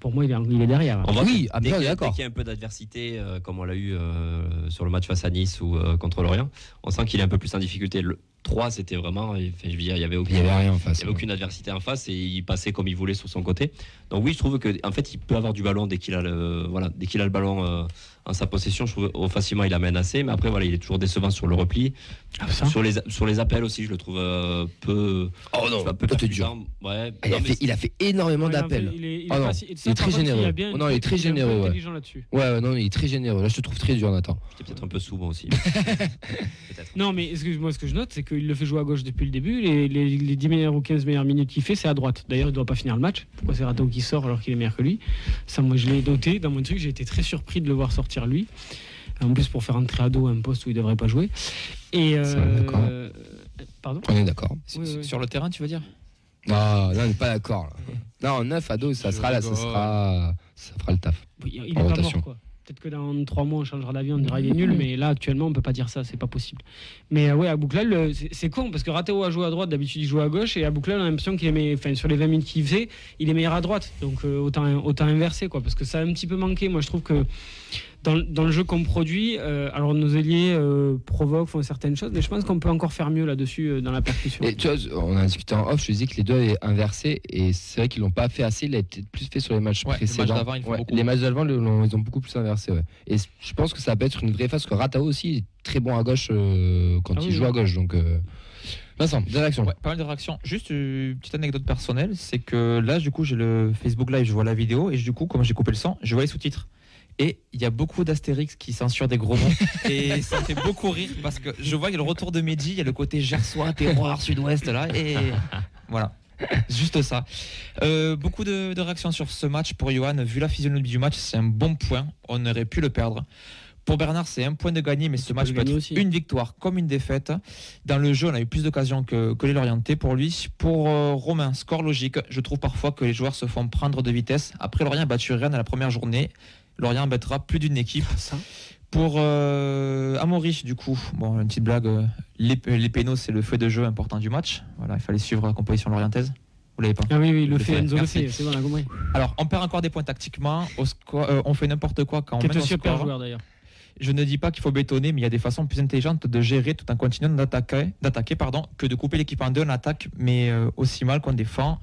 pour moi, il est, il est derrière. On voit Oui, ah, dès bien, qu'il y a- d'accord. dès qu'il y a un peu d'adversité, euh, comme on l'a eu euh, sur le match face à Nice ou euh, contre Lorient, on sent qu'il est un peu plus en difficulté. Le 3, c'était vraiment. enfin, je veux dire, il y avait Il aucune, n'y avait rien en il face. y avait aucune adversité en face et il passait comme il voulait sur son côté. Donc oui, je trouve que en fait, il peut avoir du ballon dès qu'il a le voilà, dès qu'il a le ballon euh, en sa possession. Je trouve oh, facilement il amène assez, mais après voilà, il est toujours décevant sur le repli, Ah, sur les sur les appels aussi. Je le trouve euh, peu. Oh non, pas, peu toi t'es dur. Ouais. Ah, il, non, a fait, il a fait énormément Ouais, d'appels. Il est, il non, si- il est très généreux. Il, Oh non, est très généreux, ouais. intelligent là-dessus. Ouais, ouais, non, il est très généreux. Là, je te trouve très dur, Nathan. j'étais peut-être un peu moi aussi. <laughs> Non, mais excuse-moi, ce que je note, c'est qu'il le fait jouer à gauche depuis le début. Les, les, les 10 meilleures ou 15 meilleures minutes qu'il fait, c'est à droite. D'ailleurs, il doit pas finir le match. Pourquoi c'est Rato qui sort alors qu'il est meilleur que lui? Ça, moi, je l'ai noté dans mon truc. J'ai été très surpris de le voir sortir lui. En plus, pour faire entrer Ado à un poste où il devrait pas jouer. Et. Euh, Pardon On est d'accord. Sur, Oui, oui. sur le terrain, tu veux dire? Non, non, on n'est pas d'accord. Non, 9 à 12, ça sera là, ça sera, ça fera le taf. Oui, il En est pas mort, quoi. Peut-être que dans trois mois, on changera d'avis, on dira il est nul, mais là, actuellement, on peut pas dire ça, c'est pas possible. Mais euh, ouais, à Bouclal, le- c'est c'est con, parce que Rateo a joué à droite, d'habitude, il joue à gauche, et à Bouclal, on a l'impression qu'il est meilleur, enfin, sur les 20 minutes qu'il faisait, il est meilleur à droite. Donc, euh, autant, autant inverser, quoi, parce que ça a un petit peu manqué. Moi, je trouve que dans, dans le jeu qu'on produit, euh, alors nos ailiers euh, provoquent, font certaines choses, mais je pense qu'on peut encore faire mieux là-dessus, euh, dans la percussion. Et tu vois, on a discuté en off, je disais que les deux avaient inversé, et c'est vrai qu'ils l'ont pas fait assez, il a peut-être plus fait sur les matchs Ouais, les matchs précédents. d'avant, ils le font Ouais, beaucoup. les matchs d'avant, l'ont- ils ont beaucoup plus inversé. Ouais. Et je pense que ça peut être une vraie phase, parce que Ratao aussi est très bon à gauche euh, quand Ah il oui, joue à gauche. Donc, euh... Vincent, des réactions Ouais, pas mal de réactions. Juste une petite anecdote personnelle, c'est que là, du coup, j'ai le Facebook Live, je vois la vidéo, et du coup, comme j'ai coupé le son, je vois les sous-titres. Et il y a beaucoup d'Astérix qui censurent des gros mots. <laughs> et ça fait beaucoup rire parce que je vois qu'il y a le retour de Mehdi, il y a le côté gersois, terroir, sud-ouest là. Et <laughs> voilà. Juste ça. Euh, beaucoup de, de réactions sur ce match pour Johan. Vu la physionomie du match, c'est un bon point. On aurait pu le perdre. Pour Bernard, c'est un point de gagné, mais ce match peut être aussi. une victoire comme une défaite. Dans le jeu, on a eu plus d'occasions que, que les Lorientais pour lui. Pour euh, Romain, score logique. Je trouve parfois que les joueurs se font prendre de vitesse. Après, Lorient a battu Rennes à la première journée. Lorient embêtera plus d'une équipe. Ça. Pour euh, Amaury, du coup, bon, une petite blague. Les, les pénaux, c'est le feu de jeu important du match. Voilà, il fallait suivre la composition lorientaise. Vous l'avez pas Ah oui, oui, le Le fait, fait, Enzo le fait, c'est bon, on a compris. Alors, on perd encore des points tactiquement. Au score- euh, on fait n'importe quoi quand on mène au un score. joueur d'ailleurs. Je ne dis pas qu'il faut bétonner, mais il y a des façons plus intelligentes de gérer tout en continuant d'attaquer, d'attaquer pardon, que de couper l'équipe en deux en attaque, mais euh, aussi mal qu'on défend.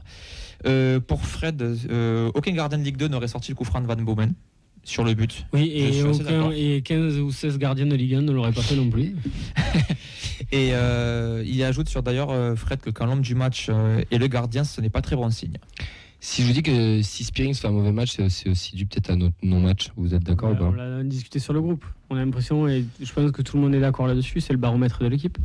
Euh, pour Fred, aucun gardien de Ligue 2 n'aurait sorti le coup franc de Van Bomen sur le but. Oui, et, aucun, et 15 ou 16 gardiens de Ligue 1 ne l'auraient pas fait non plus. <laughs> Et euh, il ajoute sur d'ailleurs euh, Fred que quand l'homme du match euh, est le gardien, ce n'est pas très bon signe. Si je vous dis que si Spearings fait un mauvais match, c'est aussi dû peut-être à notre non-match. Vous êtes d'accord Ouais, ou On pas l'a discuté sur le groupe. On a l'impression, et je pense que tout le monde est d'accord là-dessus, c'est le baromètre de l'équipe.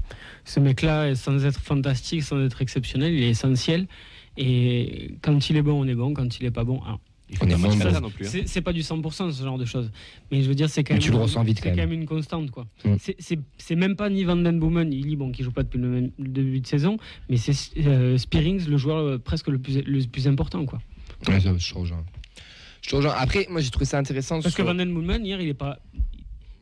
Ce mec-là, sans être fantastique, sans être exceptionnel, il est essentiel. Et quand il est bon, on est bon. Quand il est pas bon, ah. Il faut ça non plus. hein. c'est pas du 100% ce genre de choses. Mais je veux dire, c'est quand même. tu le ressens vite, c'est quand quand même. même une constante, quoi. Mm. C'est- même pas ni Van Den Boomen, il bon, qui joue pas depuis le, même- le début de saison, mais c'est euh, Spearings, le joueur euh, presque le plus, le plus important, quoi. Ouais, ça, je te rejoins. Je te rejoins. Après, moi j'ai trouvé ça intéressant. Parce que Van Den Boomen, hier, il est pas.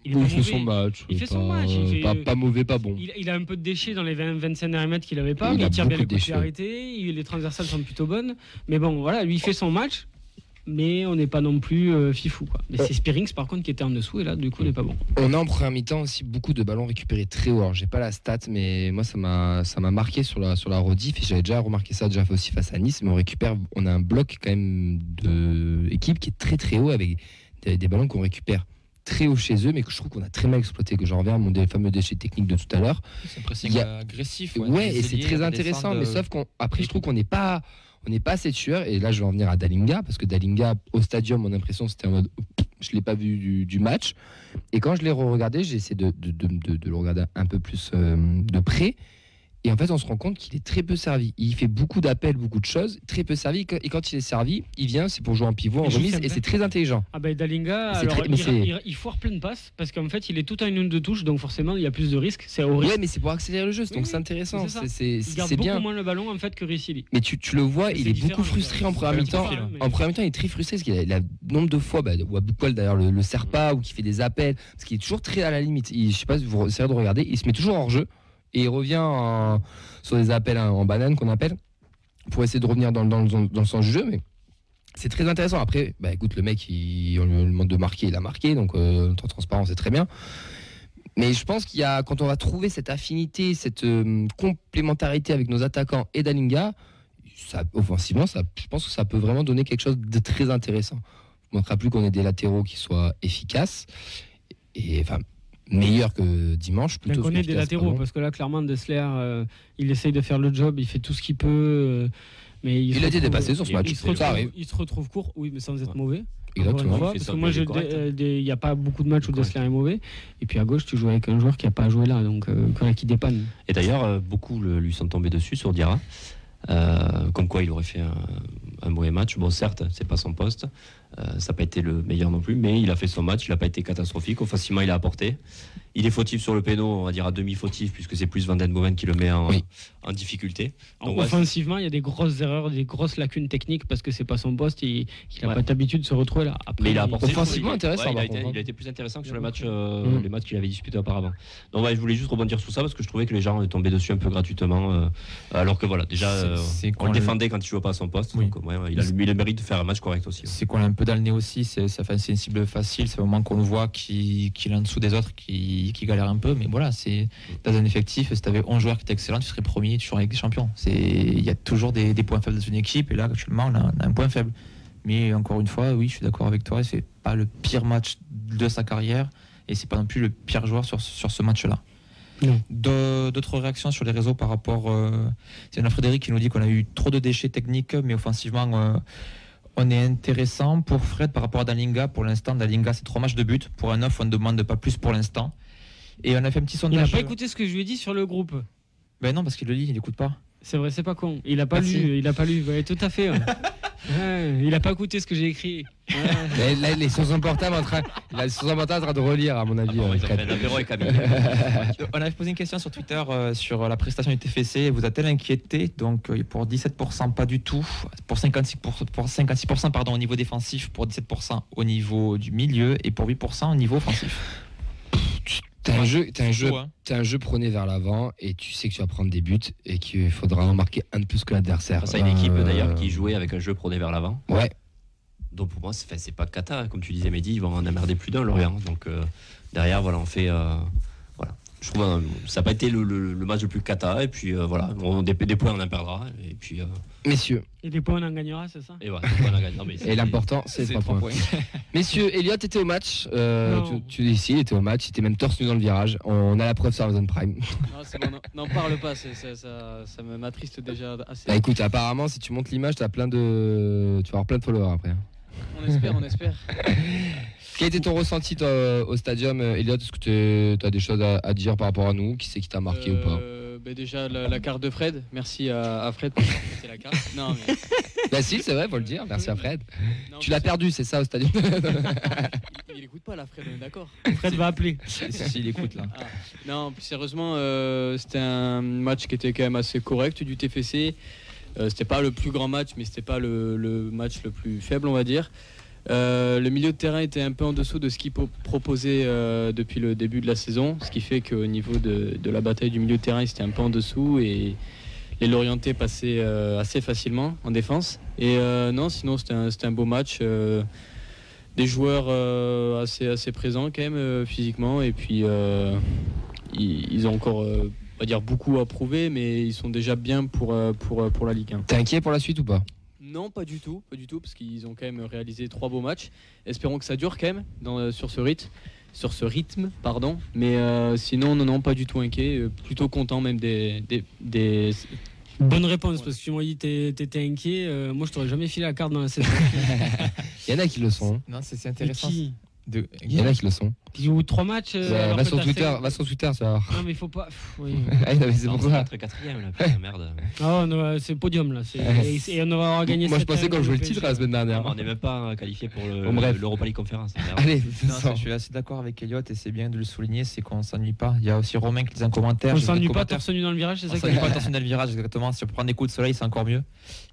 il fait mauvais. son match. Il fait son pas, match, il fait- pas, pas mauvais, pas bon. Il, il a un peu de déchets dans les 20, 25 derniers mètres qu'il avait pas, Il mais a il tire bien les coups arrêtés, les transversales sont plutôt bonnes. Mais bon, voilà, lui il fait son match, mais on n'est pas non plus euh, fifou. Quoi. Mais c'est Spearings par contre qui était en dessous, et là du coup on n'est pas bon. On a en première mi-temps aussi beaucoup de ballons récupérés très haut. Alors, j'ai pas la stat, mais moi ça m'a ça m'a marqué sur la sur la rediff et j'avais déjà remarqué ça déjà fait aussi face à Nice. Mais on récupère, on a un bloc quand même de équipe qui est très très haut avec des, des ballons qu'on récupère très haut chez eux, mais que je trouve qu'on a très mal exploité. Que j'en reviens à mon fameux déchet technique de tout à l'heure. C'est un pressing Il y a- agressif. Ouais, et c'est très intéressant, mais sauf qu'on après je trouve qu'on n'est pas on n'est pas assez tueur et là je vais en venir à Dalinga parce que Dalinga au stadium mon impression c'était en mode je l'ai pas vu du, match. Et quand je l'ai re-regardé j'ai essayé de- de- de le regarder un peu plus euh, de près et en fait on se rend compte qu'il est très peu servi il fait beaucoup d'appels beaucoup de choses très peu servi et quand il est servi il vient c'est pour jouer en pivot en remise et c'est très intelligent Ah ben Dalinga, alors, très- il, il- il foire plein de passes parce qu'en fait il est tout en une de touche, donc forcément il y a plus de risques. C'est au risque. ouais mais c'est pour accélérer le jeu donc oui, c'est intéressant c'est c'est- il garde beaucoup bien moins le ballon en fait que Ricili. Mais tu, tu le vois, il est beaucoup frustré en première mi-temps. le En première mi-temps, il est très frustré parce qu'il a, a nombre de fois, bah, ou à Boucol d'ailleurs, le, le sert pas ou qui fait des appels, parce qu'il est toujours très à la limite. Il, je sais pas si vous essayez de regarder, il se met toujours hors jeu et il revient en- sur des appels en, banane qu'on appelle pour essayer de revenir dans, dans, le- sens du jeu. Mais c'est très intéressant. Après, bah, écoute, le mec, il, on lui demande de marquer, il a marqué, donc euh, en transparence, c'est très bien. Mais je pense qu'il y a, quand on va trouver cette affinité, cette euh, complémentarité avec nos attaquants et Dalinga, ça, offensivement, ça, je pense que ça peut vraiment donner quelque chose de très intéressant. On ne montrera plus qu'on ait des latéraux qui soient efficaces et enfin meilleurs que dimanche. Plutôt qu'on ait des latéraux, parce que là clairement Dessler, euh, il essaye de faire le job, il fait tout ce qu'il peut. euh, mais il, a été retrouve- dépassé sur ce il- match, Il se, ça retrouve, arrive. il se retrouve court, oui, mais sans être Ouais. mauvais. Exactement. Encore une fois, Il fait parce ça que moi, bien, il je- est correct, des- il n'y a pas beaucoup de matchs où Dessler est mauvais. Et puis à gauche, tu joues avec un joueur qui n'a pas joué là, donc euh, qui dépanne. Et d'ailleurs, euh, beaucoup le- lui sont tombés dessus sur Diarra. Euh, comme quoi il aurait fait un, un mauvais match. Bon, certes, c'est pas son poste. Euh, ça n'a pas été le meilleur non plus, mais il a fait son match. Il n'a pas été catastrophique. Offensivement, il a apporté. Il est fautif sur le péno, on va dire à demi-fautif, puisque c'est plus Van Den Boven qui le met en, Oui. en difficulté. Donc, ouais, offensivement, il y a des grosses erreurs, des grosses lacunes techniques parce que c'est pas son poste. Il n'a Ouais. pas l'habitude de se retrouver là. Après, Mais il a apporté. Offensivement il- intéressant, ouais, il, a été, hein. il a été plus intéressant que sur les matchs, montré. euh, Mm. les matchs qu'il avait disputés auparavant. Donc ouais, je voulais juste rebondir sur ça parce que je trouvais que les gens étaient tombés dessus un peu gratuitement. euh, alors que voilà, déjà, euh, c'est on le défendait quand il jouait pas à son poste. Oui. Donc ouais, ouais, il, a, a le mérite de faire un match correct aussi. ouais. C'est qu'on a un peu dans le nez aussi, c'est ça fait c'est une cible facile, c'est au moment qu'on le voit qui qu'il est en dessous des autres, qui, qui galère un peu, mais voilà, c'est dans un effectif, si tu avais 11 joueurs qui étaient excellents, tu serais premier, tu serais avec des champions. C'est il y a toujours des, des points faibles dans une équipe, et là actuellement on a, on a un point faible. Mais encore une fois, oui, je suis d'accord avec toi, c'est pas le pire match de sa carrière, et c'est pas non plus le pire joueur sur, sur ce match-là. D'autres réactions sur les réseaux par rapport. Euh, c'est un Frédéric qui nous dit qu'on a eu trop de déchets techniques, mais offensivement, euh, on est intéressant. Pour Fred, par rapport à Dalinga, pour l'instant, Dalinga, c'est trois matchs de but. Pour un 9, on ne demande pas plus pour l'instant. Et on a fait un petit Il n'a sondage. pas écouté ce que je lui ai dit sur le groupe. Ben non, parce qu'il le lit, il n'écoute pas. C'est vrai, c'est pas con. Il a pas Merci. lu, il a pas lu. Ouais, tout à fait. ouais. <laughs> Ouais, il a pas écouté ce que j'ai écrit. <laughs> Ouais. Là, il est sur son portable en train, il est sur son portable en train de relire, à mon Ah avis. bon, euh, fait un avec Camille. <laughs> On avait posé une question sur Twitter euh, sur la prestation du TFC. Vous a-t-elle inquiété Donc euh, pour 17%, pas du tout. Pour 56%, pour 56% pardon, au niveau défensif, pour 17% au niveau du milieu et pour 8% au niveau offensif. T'as un jeu, t'as un jeu, Chaud, hein. t'as un jeu prôné vers l'avant et tu sais que tu vas prendre des buts et qu'il faudra en marquer un de plus que l'adversaire. À une équipe Euh, d'ailleurs qui jouait avec un jeu prôné vers l'avant. Ouais. Donc pour moi, c'est c'est pas cata. hein. Comme tu disais, Mehdi, ils vont en emmerder plus d'un, Lorient. Donc euh, derrière, voilà, on fait. euh. Je trouve ça n'a pas été le, le- le match le plus cata. Et puis euh, voilà, on, des, des points, on en perdra. Et puis. euh, Messieurs, Et des points, on en gagnera, c'est ça? Et voilà, des points, on en gagne. Non, mais c'est- et l'important, c'est les C'est trois trois points. points. <laughs> Messieurs, Elliot était au match. euh, tu, tu dis si, il était au match. Il était même torse nu dans le virage. On a la preuve sur Amazon Prime. <laughs> Non, c'est bon, non- n'en parle pas, ça, ça me m'attriste déjà assez. Bah écoute, apparemment, si tu montes l'image, t'as plein de, tu vas avoir plein de followers après. hein. On espère, on espère. <laughs> Quel était ton ressenti toi, au stadium, euh, Elliot Est-ce que tu as des choses à, à dire par rapport à nous? Qui c'est qui t'a marqué ou pas? Euh, bah déjà, la, la carte de Fred. Merci à, à Fred pour la carte. Non, mais, <laughs> Bah si, c'est vrai, faut le dire. Merci à Fred. non, Tu l'as perdu, c'est ça au stadium Il, <laughs> il écoute pas là, Fred, on est d'accord. Fred va appeler. <laughs> si, si, il écoute là. Ah, non, plus sérieusement, euh, c'était un match qui était quand même assez correct du TFC. Euh, c'était pas le plus grand match, mais c'était pas le, le match le plus faible, on va dire. Euh, le milieu de terrain était un peu en dessous de ce qu'il po- proposait euh, depuis le début de la saison, ce qui fait qu'au niveau de, la bataille du milieu de terrain, c'était un peu en dessous et les Lorientais passaient euh, assez facilement en défense. Et non, sinon c'était un, beau match. des joueurs assez, présents quand même physiquement et puis ils, ont encore on va dire beaucoup à prouver mais ils sont déjà bien pour la Ligue 1. T'es inquiet pour la suite ou pas? Non, pas du tout, pas du tout, parce qu'ils ont quand même réalisé trois beaux matchs. Espérons que ça dure quand même dans, euh, sur ce rythme, sur ce rythme, pardon. Mais euh, sinon, non, non, pas du tout inquiet, euh, plutôt content même des, des, des- Bonne réponse, parce que tu m'as dit que t'étais inquiet. euh, moi, je t'aurais jamais filé la carte dans la saison. <laughs> Il y en a qui le sont. Non, c'est intéressant. qui? De... Il y en a qui le sont. Qui joue trois matchs euh, alors va sur Twitter, fait- va sur Twitter, ça va. Non, mais il faut pas. pff, oui. <laughs> Ah, non, mais c'est Non, pour ça. être quatrième, là, putain, merde. Ah, <laughs> non, euh, c'est podium là. Et, et on va avoir gagné. Moi, je pensais qu'on jouait le titre la semaine dernière. On n'est même pas qualifié pour le- Bon, bref. l'Europa League Conference. merde. Allez, Non, ça, je suis assez d'accord avec Elliot et c'est bien de le souligner, c'est qu'on s'ennuie pas. Il y a aussi Romain qui dit un commentaire. On s'ennuie pas torse nu dans le virage, c'est On ça qui s'ennuie pas dans le virage, exactement. Si on prend des coups de soleil, c'est encore mieux.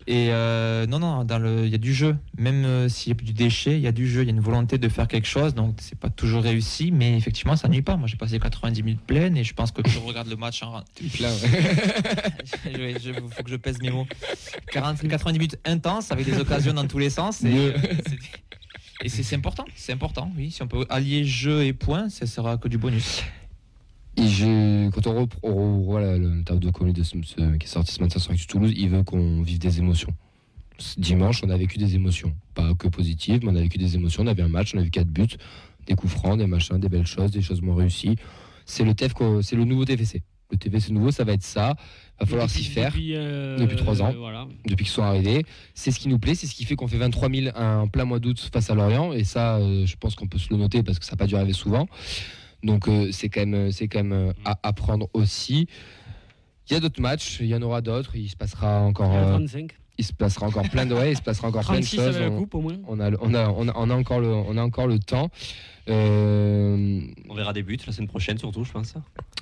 Et euh, non, non, dans le, il y a du jeu. Même euh, s'il y a du déchet, il y a du jeu. Il y a une volonté de faire quelque chose. Donc c'est pas toujours réussi, mais effectivement, ça nuit pas. Moi, j'ai passé 90 minutes pleines et je pense que je regarde le match en. <laughs> plein, ouais. <laughs> Il faut que je pèse mes mots. 40, 90 minutes intenses avec des occasions dans tous les sens. Et, euh, c'est- et c'est important, c'est important, oui. Si on peut allier jeu et points, ça sera que du bonus. Et je, quand on reprend on revoit la- le tableau de commun de ce, ce- qui est sorti ce matin sur Actu Toulouse, il veut qu'on vive des émotions. Dimanche, on a vécu des émotions. Pas que positives, mais on a vécu des émotions. On avait un match, on a vu quatre buts, des coups francs, des machins, des belles choses, des choses moins réussies. C'est le c'est nouveau TFC. Le TFC nouveau, ça va être ça. Va falloir s'y faire. Depuis, euh, Depuis trois ans. Voilà. depuis qu'ils sont arrivés. C'est ce qui nous plaît, c'est ce qui fait qu'on fait 23 000 un plein mois d'août face à Lorient. Et ça, euh, je pense qu'on peut se le noter parce que ça n'a pas dû arriver souvent. Donc euh, c'est quand même, c'est quand même euh, à apprendre aussi. Il y a d'autres matchs, il y en aura d'autres. Il se passera encore, euh, 35. il se passera encore plein de, ouais, il se passera encore plein de 36 choses. On, coupe au moins. on a, on a, on a, on a encore le, on a encore le temps. Euh, On verra des buts la semaine prochaine, surtout, je pense.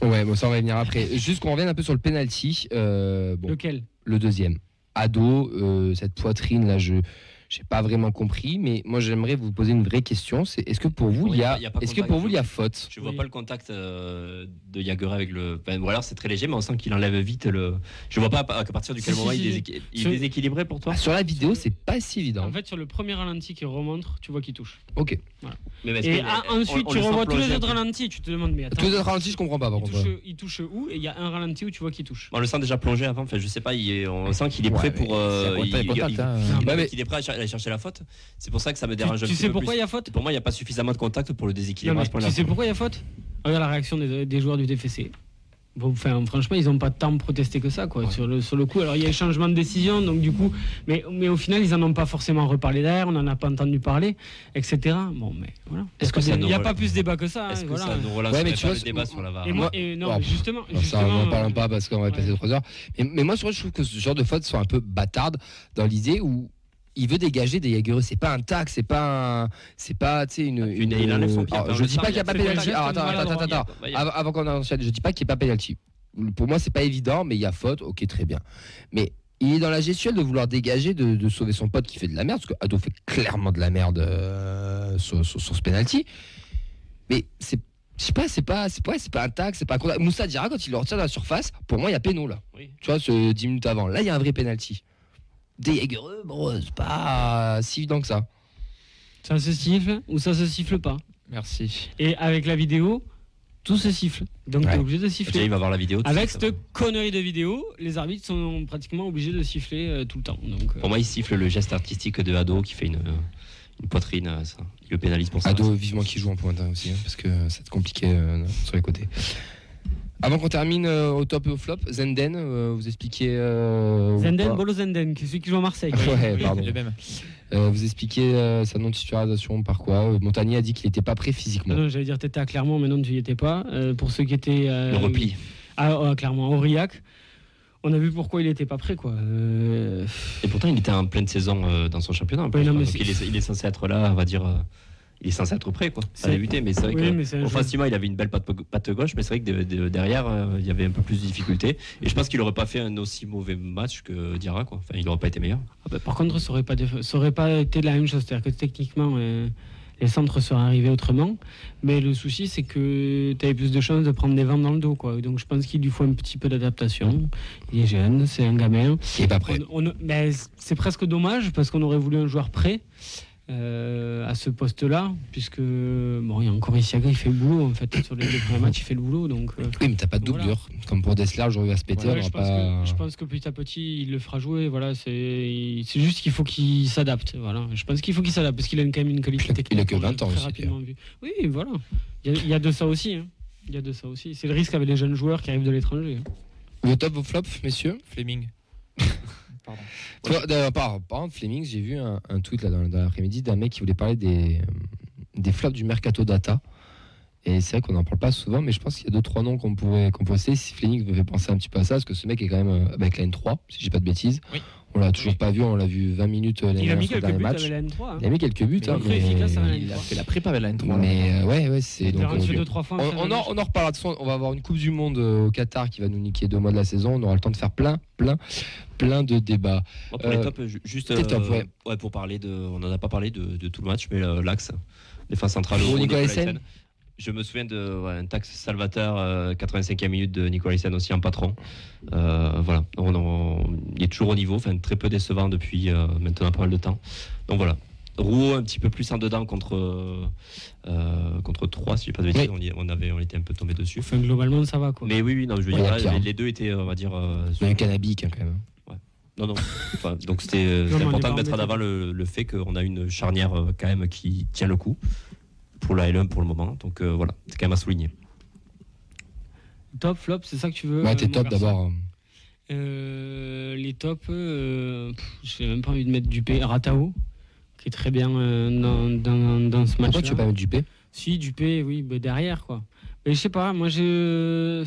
ouais, bon, ça on va y venir après. Juste qu'on revienne un peu sur le penalty. Euh, bon, Lequel? Le deuxième. Ado, euh, cette poitrine là, je j'ai pas vraiment compris, mais moi j'aimerais vous poser une vraie question. C'est est-ce que pour vous il y a, est-ce que contact, pour vous je- il y a faute Je vois Oui. pas le contact euh, de Jagger avec le. ou alors c'est très léger, mais on sent qu'il enlève vite le. Je vois pas à partir du Si, quel si, moment si, il, si. déséqui- il Sur- est déséquilibré pour toi? Ah, Sur la vidéo, c'est pas si évident. En fait, sur le premier ralenti qui remonte, tu vois qu'il touche. ok. Et ah, on- ensuite, on tu revois tous les autres ralentis et tu te demandes, mais attends. Tous les autres ralentis, je comprends pas par il, contre. touche, il touche où Et il y a un ralenti où tu vois qu'il touche. On le sent déjà plongé avant. Enfin, je sais pas. il est- on sent qu'il est prêt pour. euh, il- est prêt aller chercher la faute. C'est pour ça que ça me Tu, dérange un tu petit sais peu pourquoi il y a faute? Pour moi, il n'y a pas suffisamment de contact pour le Non, déséquilibre mais à ce point-là. Tu sais pourquoi il y a faute? Regarde la réaction des, des joueurs du DFC. Bon, enfin, franchement, ils n'ont pas tant protesté que ça, quoi, sur, le, sur le coup. Alors, il y a eu changement de décision, donc du coup, mais, mais au final, ils n'en ont pas forcément reparlé derrière, on n'en a pas entendu parler, etc. Bon, mais voilà. Est-ce que Il n'y a pas plus débat que ça. Est-ce hein, que voilà. ça nous relance Ouais, mais tu pas vois, le débat sur la VAR Et moi, Moi- et non, Oh, mais justement, Non, ça, justement, on n'en parle euh, pas parce qu'on va ouais. passer trois heures. Mais, mais moi, je trouve que ce genre de fautes sont un peu bâtardes dans l'idée où il veut dégager des Jagereux. C'est pas un tac, c'est pas un, c'est pas, tu sais, une, Une- il enlève son pied, Alors, je dis pas il qu'il y n'y a a pas Alors, attends, attends, attends, a- Avant, avant qu'on enchaîne, je dis pas qu'il n'y ait pas pénalty. Pour moi, c'est pas évident, mais il y a faute. Ok, très bien. Mais il est dans la gestuelle de vouloir dégager, de, de sauver son pote qui fait de la merde, parce que Ado fait clairement de la merde euh, sur, sur- sur ce penalty. Mais c'est, je sais pas, c'est pas, c'est pas, c'est pas un tac, c'est pas un contact. Moussa Dira quand il le retire de la surface, pour moi, il y a péno là. Oui. Tu vois, ce 10 minutes avant. Là, il y a un vrai penalty. Des Jagereux, bon, c'est pas si évident que ça. Ça se siffle ou ça se siffle pas. Merci. Et avec la vidéo, tout se siffle. Donc, Ouais. tu es obligé de siffler. il va voir la vidéo. tout Avec ça, ça cette va. connerie de vidéo, les arbitres sont pratiquement obligés de siffler euh, tout le temps. Donc, euh, Pour moi, il siffle le geste artistique de Ado qui fait une, une poitrine. euh, ça. Il le pénalise pour ça. Ado, vivement qui joue en pointe hein, aussi, hein, parce que ça va être compliqué euh, sur les côtés. Avant qu'on termine euh, au top et au flop, Zenden, euh, vous expliquez. euh, Zenden, Bolo Zenden, qui est celui qui joue à Marseille. Ouais, Oui. pardon. Le même. Euh, vous expliquez euh, sa non-titularisation par quoi Euh, Montagnier a dit qu'il n'était pas prêt physiquement. Ah non, j'allais dire t'étais à Clermont, mais non, tu y étais pas. Euh, pour ceux qui étaient euh, Le repli. Clermont, à Aurillac, on a vu pourquoi il n'était pas prêt, quoi. Euh, Et pourtant, il était en pleine saison euh, dans son championnat. en plus. Oui, non, mais Donc, c'est- il, est, il est censé être là, on va dire. Il est censé être prêt quoi, à C'est- débuter. Mais c'est vrai Oui, que offensivement, il avait une belle patte, patte gauche, mais c'est vrai que de- de- derrière, euh, il y avait un peu plus de difficultés. Et je pense qu'il aurait pas fait un aussi mauvais match que Diarra. Quoi. Enfin, il aurait pas été meilleur. Ah bah, par contre, ça aurait pas, ça été la même chose. C'est-à-dire que techniquement, euh, les centres seraient arrivés autrement. Mais le souci, c'est que tu avais plus de chances de prendre des vents dans le dos. Quoi. Donc je pense qu'il lui faut un petit peu d'adaptation. Il est jeune, c'est un gamin. Il est pas prêt. On- c'est presque dommage parce qu'on aurait voulu un joueur prêt. Euh, à ce poste-là, puisque bon, il y a encore Isiaga, il fait le boulot en fait sur les deux premiers matchs, il fait le boulot donc. euh, Oui, mais t'as pas de Voilà. doublure. Comme pour Dessler, j'aurais eu à se péter, je, pense pas. que, je pense que petit à petit, il le fera jouer. Voilà, c'est c'est juste qu'il faut qu'il s'adapte. Voilà, je pense qu'il faut qu'il s'adapte parce qu'il a quand même une qualité Il a- technique. il a que qu'on 20 ans aussi, rapidement vu. Oui, voilà. Il y, a, il y a de ça aussi. hein. Il y a de ça aussi. C'est le risque avec les jeunes joueurs qui arrivent de l'étranger. hein. Vos top, vos flops, messieurs? Fleming. <laughs> Pardon. Toi, par, par exemple, Fleming, j'ai vu un, un tweet là, dans, dans l'après-midi d'un mec qui voulait parler des, des flops du Mercato Data. Et c'est vrai qu'on n'en parle pas souvent, mais je pense qu'il y a deux, trois noms qu'on pourrait, qu'on. Si Fleming me fait penser un petit peu à ça, parce que ce mec est quand même avec la N3, si j'ai pas de bêtises. Oui. On l'a toujours pas vu, on l'a vu 20 minutes euh, l'année Il a mis dernière quelques buts match. avec la N3. hein. Il a mis quelques buts, Mais hein, mais, efficace à la Il a fait la prépa avec la N3. là. mais euh, ouais, ouais, c'est donc. a on- reçu deux, trois fois. en on, en, match. on en reparlera de toute façon, on va avoir une Coupe du Monde euh, au Qatar qui va nous niquer deux mois de la saison. On aura le temps de faire plein, plein, plein de débats. Pour Euh, les tops, juste tes tops, euh, ouais. pour parler de, on n'en a pas parlé de, de tout le match, mais euh, l'axe, défense centrale. Pour au Nicolas Nicolas Hyssen. Hyssen. Je me souviens de ouais, un taxe Salvateur, euh, 85e minute de Nicolas Hyssen aussi en patron. Euh, voilà, on, on- il est toujours au niveau, enfin très peu décevant depuis euh, maintenant pas mal de temps. Donc voilà. Rouault un petit peu plus en dedans contre euh, contre 3 si j'ai pas de bêtises, Oui. on, avait on était un peu tombé dessus. Enfin, globalement, ça va. Quoi. Mais oui oui non je veux Ouais, dire là, les, les deux étaient on va dire euh, un canabique hein, quand même. non, non. Enfin, donc c'était euh, Non, important de mettre en avant le, le fait qu'on a une charnière euh, quand même qui tient le coup pour la L1 pour le moment. Donc euh, voilà, c'est quand même à souligner. Top, flop, c'est ça que tu veux Ouais, euh, t'es top d'abord. Euh, les tops, euh, pff, j'ai même pas envie de mettre Dupé. Ratao, qui est très bien euh, dans, dans, dans ce match. Pourquoi tu veux pas mettre Dupé? Si, Dupé, oui, bah, derrière, quoi. Mais je sais pas, moi, je.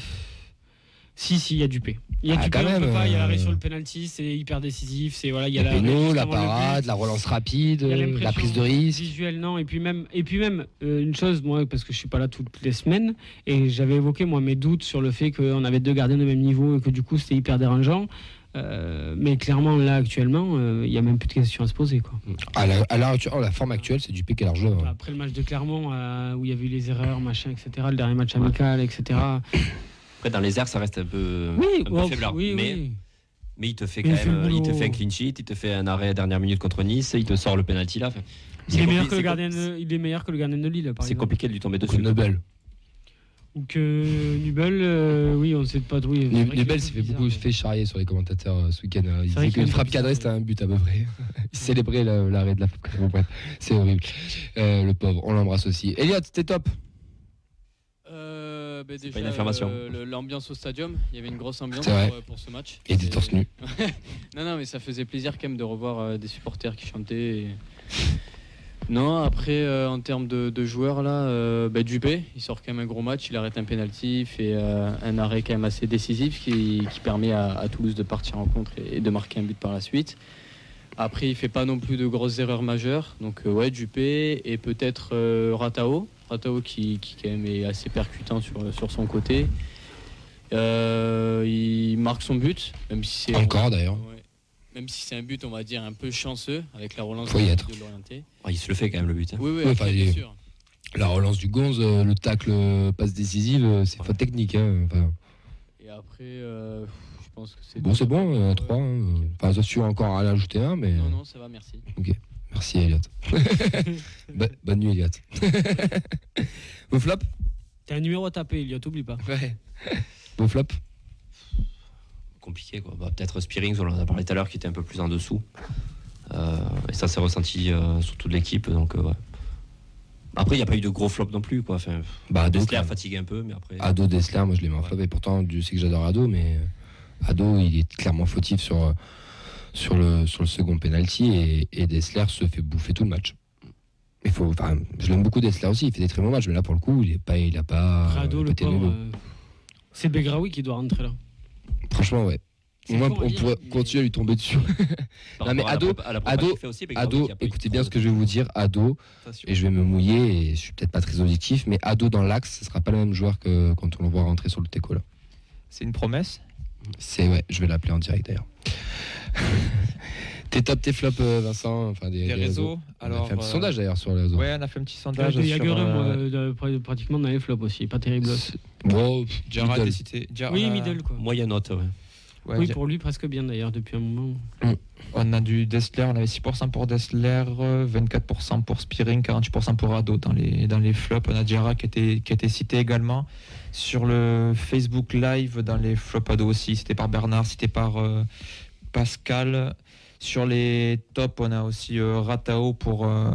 Si, si, il y a Dupé. Il y a Ah, Dupé, quand on peut même, pas, il y a l'arrêt euh, sur le penalty, c'est hyper décisif. C'est, voilà, il y a la, Péno, la parade, la relance rapide, a la prise de risque. visuel non et puis même et puis même euh, une chose moi parce que je suis pas là toutes les semaines et j'avais évoqué moi mes doutes sur le fait qu'on avait deux gardiens de même niveau et que du coup c'était hyper dérangeant Euh, mais clairement là actuellement euh, il y a même plus de questions à se poser quoi À la, à actuelle- oh, la forme actuelle, c'est Dupé qui est largement. hein. après le match de Clermont euh, où il y avait eu les erreurs machin etc le dernier match amical etc Après dans les airs ça reste un peu, oui un peu oh, faiblard, oui, mais, oui. mais il te fait quand il fait même, il te fait un clean sheet, il te fait un arrêt à dernière minute contre Nice, il te sort le penalty là. Il est meilleur que le gardien de, il est meilleur que le gardien de Lille C'est compliqué de lui tomber Que dessus. Nobel. ou que Nubel euh, oui on sait pas Nobel un s'est fait beaucoup fait charrier sur les commentateurs euh, ce week-end. Il vrai disait qu'une frappe cadrée, c'était un but à peu près. <laughs> Il célébrait la- l'arrêt de la frappe <laughs> cadrée. Bon, bref, c'est horrible. Euh, le pauvre, on l'embrasse aussi. Elliot, t'es top. Euh, bah, déjà, pas une affirmation. euh, l'ambiance au stadium, il y avait une grosse ambiance pour, pour ce match. Et des torse nus. <laughs> non, non, mais ça faisait plaisir quand même de revoir euh, des supporters qui chantaient. et- Non, après, euh, en termes de, de joueurs, là, euh, bah, Dupé, il sort quand même un gros match, il arrête un penalty, fait euh, un arrêt quand même assez décisif qui, qui permet à, à Toulouse de partir en contre et, et de marquer un but par la suite. Après, il fait pas non plus de grosses erreurs majeures. Donc, euh, ouais, Dupé et peut-être euh, Ratao. Ratao qui, qui, quand même est assez percutant sur, sur son côté. Euh, il marque son but, même si c'est Encore d'ailleurs. Ouais. Même si c'est un but, on va dire, un peu chanceux avec la relance Faut y de, être. de l'orienté. Ah, il se le fait quand même le but. hein. Oui, oui, Ouais, après, enfin, bien sûr. La relance du Gonze, euh, le tacle euh, passe décisive, c'est faute technique. hein. Enfin, Et après, euh, je pense que c'est. bon, c'est bon, euh, Ouais. 3. Enfin, ça suit encore à l'ajouter un, mais. Non, non, ça va, merci. Merci Elliot. <laughs> Bo- bonne nuit Elliot. <laughs> Vos flops t'as un numéro à taper Elliot t'oublie pas Ouais. Vos flops compliqué. Quoi. Bah, Peut-être Spearings, on en a parlé tout à l'heure, qui était un peu plus en dessous. Euh, et ça s'est ressenti euh, sur toute l'équipe. Donc, euh, ouais. Après, il n'y a pas eu de gros flop non plus. Quoi. Enfin, Bah, Ado, Dessler fatigué un peu, mais après. Ado Dessler, moi je l'ai mis en Ouais. flop et pourtant Dieu sait que j'adore Ado, mais Ado il est clairement fautif sur, euh, sur, le, sur le second penalty et, et Dessler se fait bouffer tout le match. Il faut, enfin, je l'aime beaucoup Dessler aussi, il fait des très bons matchs, mais là pour le coup il est pas, il a pas. Rado il a le pas été pauvre nouveau. euh, c'est Begraoui qui doit rentrer là Franchement ouais. C'est Moi, con à on dire, pourrait mais- continuer à lui tomber dessus. <laughs> Non, mais ado- prépa- ado- aussi, Ado, écoutez bien ce que je vais vous dire. Ado, et je vais me mouiller, et je suis peut-être pas très objectif, mais Ado dans l'axe, ce sera pas le même joueur que quand on le voit rentrer sur le teco là. C'est une promesse? C'est ouais, je vais l'appeler en direct d'ailleurs. <laughs> tes top, tes flops, euh, Vincent, enfin des, Des des réseaux. On a Alors, fait un petit euh, sondage d'ailleurs sur les réseaux. Ouais, on a fait un petit sondage. Il y a euh, moi, de- pr- pratiquement dans les flops aussi. Pas terrible. Bon, est cité. Ger- Oui, middle quoi. Moyenne note, ouais. ouais, oui, pour lui, presque bien d'ailleurs, depuis un moment. On a du Dessler, on avait 6% pour Dessler, euh, 24% pour Spearing, 48% pour Ado dans les, dans flops. On a Diarra qui été, qui cité également. Sur le Facebook Live, dans les flops Ado aussi, c'était par Bernard, c'était par euh, Pascal. Sur les tops, on a aussi euh, Ratao pour, euh,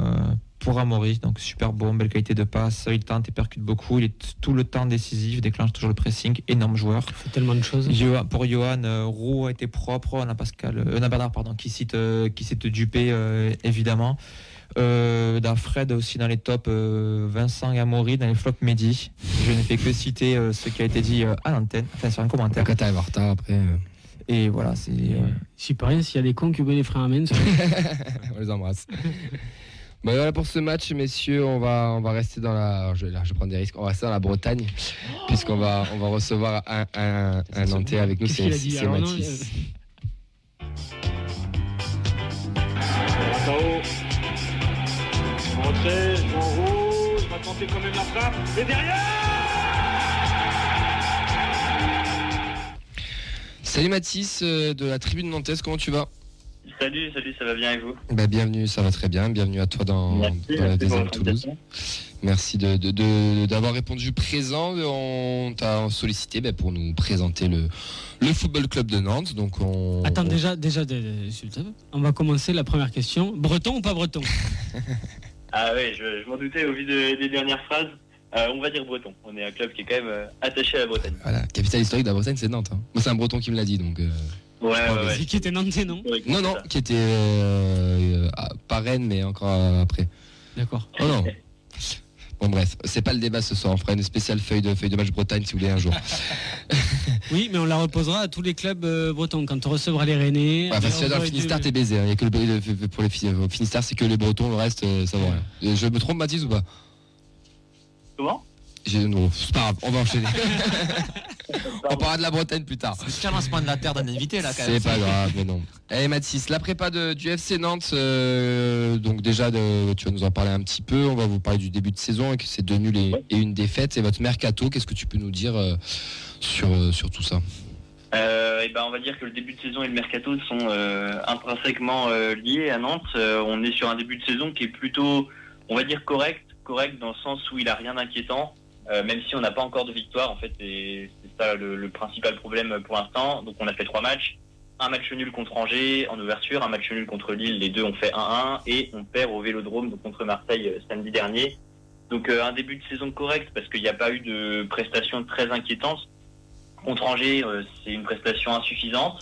pour Amaury, donc super bon, belle qualité de passe. Il tente et percute beaucoup, il est tout le temps décisif, déclenche toujours le pressing, énorme joueur. Il fait tellement de choses. Johan- pour Johan, euh, Roux a été propre. On a Pascal, euh, on a Bernard, pardon, qui cite, euh, qui cite Dupé, euh, évidemment. Euh, dans Fred aussi dans les tops, euh, Vincent et Amaury dans les flops Mehdi. Je ne fais que citer euh, ce qui a été dit euh, à l'antenne, enfin sur un commentaire. Quand en retard après, euh, Et voilà, c'est. euh, Si pas rien, s'il y a des cons qui oublient les frères Amen, ça- <laughs> on les embrasse. Bah voilà pour ce match, messieurs. On va, on va rester dans la. Je, là, je prends des risques. On va rester dans la Bretagne, puisqu'on va, on va recevoir un, un, un Nantais avec nous. C'est non, Mathis. Ratao. Rentrée, je en rouge, va tenter quand même la frappe. Et derrière Salut Mathis euh, de la tribune nantaise. Comment tu vas? Salut, salut, ça va bien avec vous bah, Bienvenue, ça va très bien. Bienvenue à toi dans, Merci, dans la deuxième votre Toulouse. Merci de- de- de- d'avoir répondu présent. On t'a sollicité bah, pour nous présenter le, le football club de Nantes. Donc on, Attends, on- déjà, déjà, de- de- on va commencer la première question. Breton ou pas breton? <laughs> Ah oui, je, je m'en doutais au vu de- des dernières phrases. Euh, on va dire breton. On est un club qui est quand même euh, attaché à la Bretagne. Voilà, capitale historique de la Bretagne, c'est Nantes. hein. Moi, c'est un breton qui me l'a dit. Donc, euh, Ouais, ouais, ouais. Qui était nantais, non Non, non, qui était euh, euh, à- pas Rennes, mais encore euh, après. D'accord. Oh non. Bon bref, c'est pas le débat ce soir. On fera une spéciale feuille de feuille de match Bretagne si vous voulez un jour. <laughs> Oui, mais on la reposera à tous les clubs euh, bretons quand on recevra les Rennais. Enfin, si tu vas dans le Finistère, t'es baisé. hein. Il y a que le, le- pour les Finistère, c'est que les Bretons. Le reste, euh, ça vaut rien. Euh, Je me trompe, Mathis ou pas? Comment? Non, c'est pas grave. On va enchaîner. <laughs> on parlera de la Bretagne plus tard. C'est le lancement de la terre d'un invité là quand même. C'est pas grave, mais non. Allez Mathis, la prépa de, du FC Nantes, euh, donc déjà de- tu vas nous en parler un petit peu, on va vous parler du début de saison et que c'est deux nuls et, et une défaite. Et votre mercato, qu'est-ce que tu peux nous dire euh, sur, euh, sur tout ça? Euh, et ben, on va dire que le début de saison et le mercato sont euh, intrinsèquement euh, liés à Nantes. Euh, on est sur un début de saison qui est plutôt, on va dire, correct, correct dans le sens où il a rien d'inquiétant, euh, même si on n'a pas encore de victoire. En fait, c'est ça le, principal problème pour l'instant. Donc, on a fait trois matchs. Un match nul contre Angers en ouverture, un match nul contre Lille, les deux ont fait 1-1 et on perd au Vélodrome contre Marseille euh, samedi dernier. Donc euh, un début de saison correct parce qu'il n'y a pas eu de prestations très inquiétantes. Contre Angers, c'est une prestation insuffisante.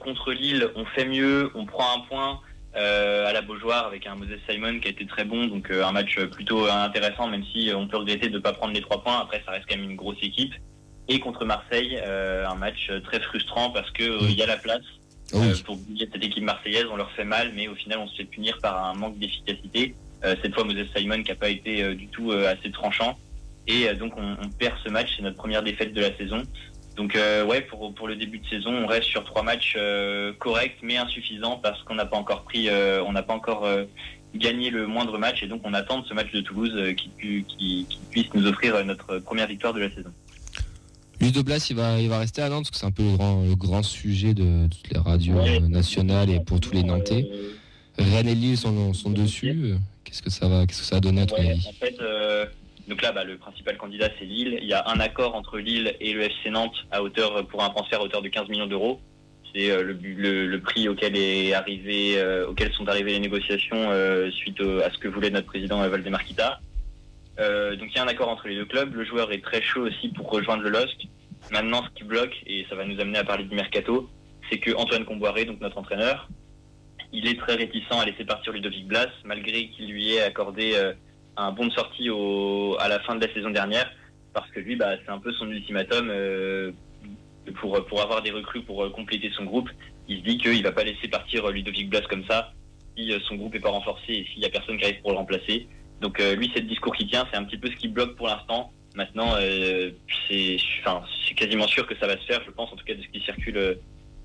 Contre Lille, on fait mieux, on prend un point euh, à la Beaujoire avec un Moses Simon qui a été très bon, donc euh, un match plutôt intéressant, même si on peut regretter de ne pas prendre les trois points. Après, ça reste quand même une grosse équipe. Et contre Marseille, euh, un match très frustrant parce que euh, il y a la place Ah oui. euh, pour bouger cette équipe marseillaise. On leur fait mal, mais au final, on se fait punir par un manque d'efficacité. Euh, cette fois, Moses Simon qui n'a pas été euh, du tout euh, assez tranchant. Et euh, donc, on, on perd ce match. C'est notre première défaite de la saison. Donc, euh, ouais, pour, pour le début de saison, on reste sur trois matchs euh, corrects, mais insuffisants parce qu'on n'a pas encore pris, euh, on n'a pas encore euh, gagné le moindre match. Et donc, on attend de ce match de Toulouse euh, qui, pu- qui, qui puisse nous offrir euh, notre première victoire de la saison. Ludo Blas, il va, il va rester à Nantes parce que c'est un peu le grand, le grand sujet de toutes les radios Ouais. nationales et pour tous les Nantais. Euh, Rennes et Lille sont, sont dessus. Qu'est-ce que ça va, qu'est-ce que ça a donné à ton Ouais, avis? en fait, euh, donc là, bah, le principal candidat, c'est Lille. Il y a un accord entre Lille et le FC Nantes à hauteur, pour un transfert à hauteur de 15 millions d'euros. C'est euh, le, prix auquel, est arrivé, euh, sont arrivées les négociations euh, suite à ce que voulait notre président euh, Valdemar Kita. Euh, donc il y a un accord entre les deux clubs. Le joueur est très chaud aussi pour rejoindre le LOSC. Maintenant, ce qui bloque, et ça va nous amener à parler du mercato, c'est que Antoine Comboiré, donc notre entraîneur, il est très réticent à laisser partir Ludovic Blas, malgré qu'il lui ait accordé un bon de sortie au, à la fin de la saison dernière, parce que lui, bah, c'est un peu son ultimatum. euh, pour, pour avoir des recrues pour euh, compléter son groupe. Il se dit qu'il va pas laisser partir euh, Ludovic Blas comme ça si son groupe est pas renforcé et s'il y a personne qui arrive pour le remplacer. Donc lui, c'est le discours qui tient, c'est un petit peu ce qui bloque pour l'instant. Maintenant, euh, c'est enfin, quasiment sûr que ça va se faire, je pense, en tout cas de ce qui circule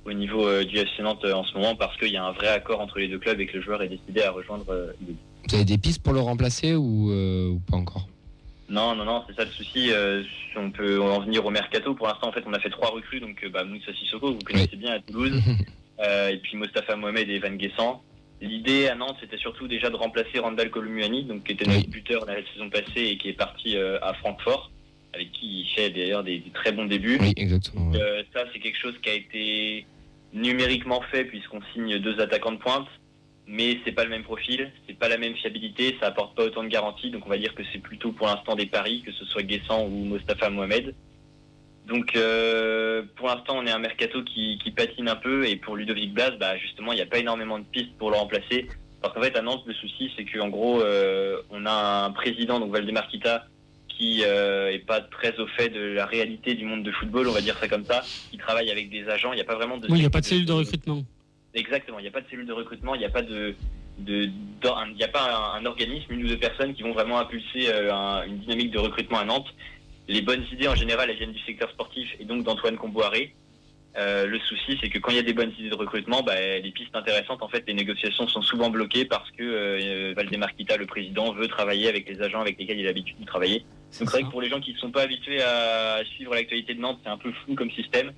au niveau euh, du FC Nantes en ce moment, parce qu'il y a un vrai accord entre les deux clubs et que le joueur est décidé à rejoindre Vous avez des pistes pour le remplacer ou, euh, ou pas encore? Non, non, non, c'est ça le souci. euh, on peut en venir au mercato. Pour l'instant, en fait, on a fait trois recrues. Donc, euh, bah, Moussa Sissoko, vous connaissez bien à Toulouse. <laughs> Euh, et puis Mostafa Mohamed et Van Guessant. L'idée à Nantes, c'était surtout déjà de remplacer Randall Columuani, donc qui était notre Oui. buteur la saison passée et qui est parti euh, à Francfort, avec qui il fait d'ailleurs des, des très bons débuts. Oui, exactement. ça, c'est quelque chose qui a été numériquement fait puisqu'on signe deux attaquants de pointe, mais c'est pas le même profil, c'est pas la même fiabilité, ça apporte pas autant de garanties, donc on va dire que c'est plutôt pour l'instant des paris, que ce soit Guessant ou Mostafa Mohamed. Donc euh, pour l'instant, on est un mercato qui, qui patine un peu, et pour Ludovic Blas, bah, justement, il n'y a pas énormément de pistes pour le remplacer. Parce qu'en fait, à Nantes, le souci, c'est qu'en gros, euh, on a un président, donc Valdemar Kita, qui euh, est pas très au fait de la réalité du monde de football, on va dire ça comme ça, qui travaille avec des agents. Il n'y a pas vraiment de. Oui, il n'y a pas de cellule de recrutement. Exactement, il n'y a pas de cellule de recrutement, il n'y a pas de. il n'y a pas un, un organisme, une ou deux personnes qui vont vraiment impulser euh, un- une dynamique de recrutement à Nantes. Les bonnes idées en général, elles viennent du secteur sportif et donc d'Antoine Comboiré. Euh, le souci, c'est que quand il y a des bonnes idées de recrutement, bah, les pistes intéressantes, en fait, les négociations sont souvent bloquées parce que euh, Valdemar Kita, le président, veut travailler avec les agents avec lesquels il a l'habitude de travailler. Donc c'est vrai que pour les gens qui ne sont pas habitués à suivre l'actualité de Nantes, c'est un peu flou comme système.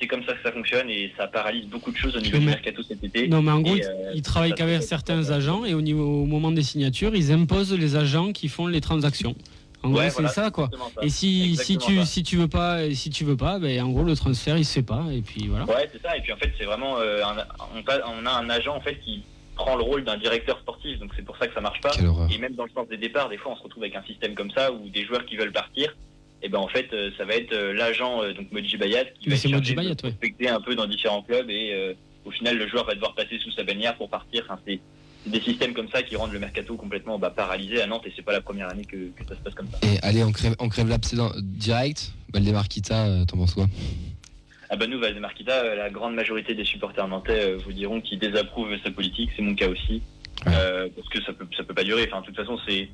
C'est comme ça que ça fonctionne et ça paralyse beaucoup de choses au niveau Mais- du mercato cet été. Non, mais en gros, Et, euh, ils travaillent qu'avec certains agents et au, niveau, au moment des signatures, ils imposent les agents qui font les transactions. En gros, c'est ça, quoi. ça. Et si, si tu ça. si tu veux pas si tu veux pas, ben en gros le transfert il se fait pas et puis voilà. Ouais, c'est ça. Et puis en fait, c'est vraiment euh, un- on, a un agent en fait qui prend le rôle d'un directeur sportif. Donc c'est pour ça que ça marche pas. Et même dans le sens des départs, des fois, on se retrouve avec un système comme ça où des joueurs qui veulent partir. Et ben en fait, euh, ça va être euh, l'agent euh, donc Moji Bayat qui Mais va de Bayat, ouais. un peu dans différents clubs et euh, au final, le joueur va devoir passer sous sa bannière pour partir. Enfin, c'est des systèmes comme ça qui rendent le mercato complètement bah, paralysé à Nantes et c'est pas la première année que, que ça se passe comme ça. Et allez, on crève, on crève dans- direct. Valdemar Kita, t'en penses quoi? Ah bah nous, Valdemar Kita, la grande majorité des supporters nantais vous diront qu'ils désapprouvent sa politique, c'est mon cas aussi, Ouais. Euh, parce que ça peut ça peut pas durer. Enfin, de toute façon, c'est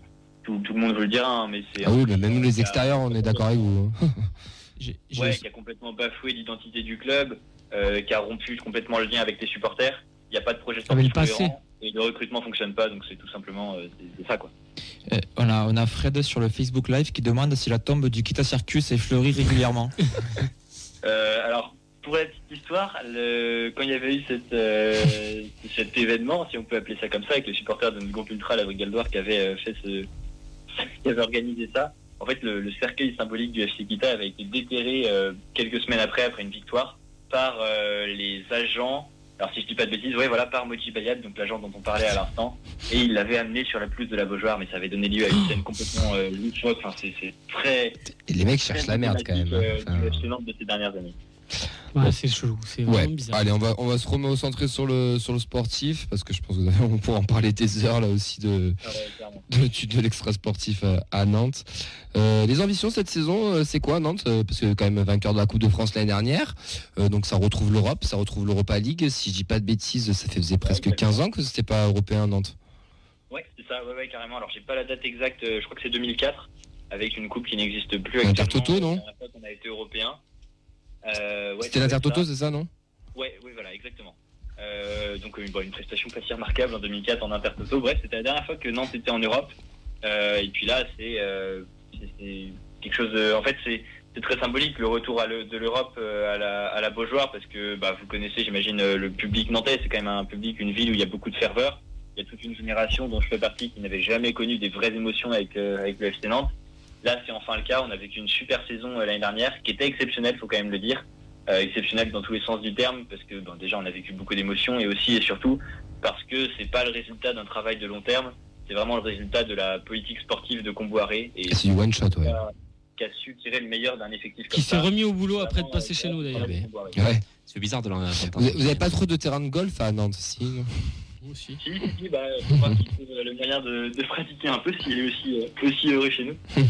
tout, tout le monde veut le dire, hein, mais c'est Ah oui, mais même nous les extérieurs, on est d'accord avec vous. hein. <laughs> J'ai- j'ai ouais, aussi- qui a complètement bafoué l'identité du club, euh, qui a rompu complètement le lien avec les supporters. Il n'y a pas de projet Ah, mais le sportif passé. cohérent, et le recrutement fonctionne pas, donc c'est tout simplement euh, c'est- c'est ça quoi. Euh, on, a, on a Fred sur le Facebook Live qui demande si la tombe du Kita Circus est fleurie régulièrement. <laughs> Euh, alors, pour la petite histoire, le- quand il y avait eu cette, euh, <laughs> cet événement, si on peut appeler ça comme ça, avec les supporters de notre groupe ultra, la Brigade Loire, qui avait euh, fait ce, qui avait organisé ça, en fait, le, le cercueil symbolique du FC Kita avait été déterré euh, quelques semaines après, après une victoire, par euh, les agents. Alors si je dis pas de bêtises, ouais voilà, par Moji Bayat, donc l'agent dont on parlait à l'instant, et il l'avait amené sur la pelouse de la Beaujoire, mais ça avait donné lieu à une scène complètement euh, loufoque. Enfin, c'est très Et les mecs cherchent la merde quand même. hein. euh, Enfin, de ces dernières années. Ouais, c'est chelou, c'est Ouais, vraiment bizarre. allez, on va, on va se reconcentrer sur le, sur le sportif, parce que je pense qu'on pourra en parler des heures là aussi de, ouais, de l'extra sportif euh, à Nantes. Euh, les ambitions cette saison, euh, c'est quoi Nantes Parce que quand même vainqueur de la Coupe de France l'année dernière, Euh, donc ça retrouve l'Europe, ça retrouve l'Europa League. Si je dis pas de bêtises, ça faisait presque 15 ans que c'était pas européen Nantes. Ouais, c'est ça, ouais, ouais, carrément. Alors, j'ai pas la date exacte, je crois que c'est 2004, avec une coupe qui n'existe plus actuellement. Intertoto, non? Qu'on a été européen. Euh, ouais, C'était l'Intertoto, c'est ça, non Ouais, oui, voilà, exactement. Euh, donc, une, bon, une prestation pas si remarquable en 2004 en Intertoto. Bref, c'était la dernière fois que Nantes était en Europe. Euh, et puis là, c'est euh, c'est- quelque chose. de- en fait, c'est très symbolique le retour à le- de l'Europe à la, à la Beaujoire parce que bah, vous connaissez, j'imagine, le public nantais. C'est quand même un public, une ville où il y a beaucoup de ferveur. Il y a toute une génération dont je fais partie qui n'avait jamais connu des vraies émotions avec, avec le FC Nantes. Là, c'est enfin le cas. On a vécu une super saison euh, l'année dernière, qui était exceptionnelle, faut quand même le dire. Euh, exceptionnelle dans tous les sens du terme, parce que bon, déjà, on a vécu beaucoup d'émotions, et aussi et surtout parce que c'est pas le résultat d'un travail de long terme, c'est vraiment le résultat de la politique sportive de Comboiré et C'est du one shot, ouais. qui a su tirer le meilleur d'un effectif Qui s'est remis au boulot après de passer euh, chez nous d'ailleurs. ouais. C'est bizarre de l'en Vous, vous avez pas trop de terrain de golf à Nantes, si non? Aussi. Si, si, si, bah, faut voir qu'il trouve le moyen de, de pratiquer un peu s'il est aussi, euh, aussi heureux chez nous. <laughs>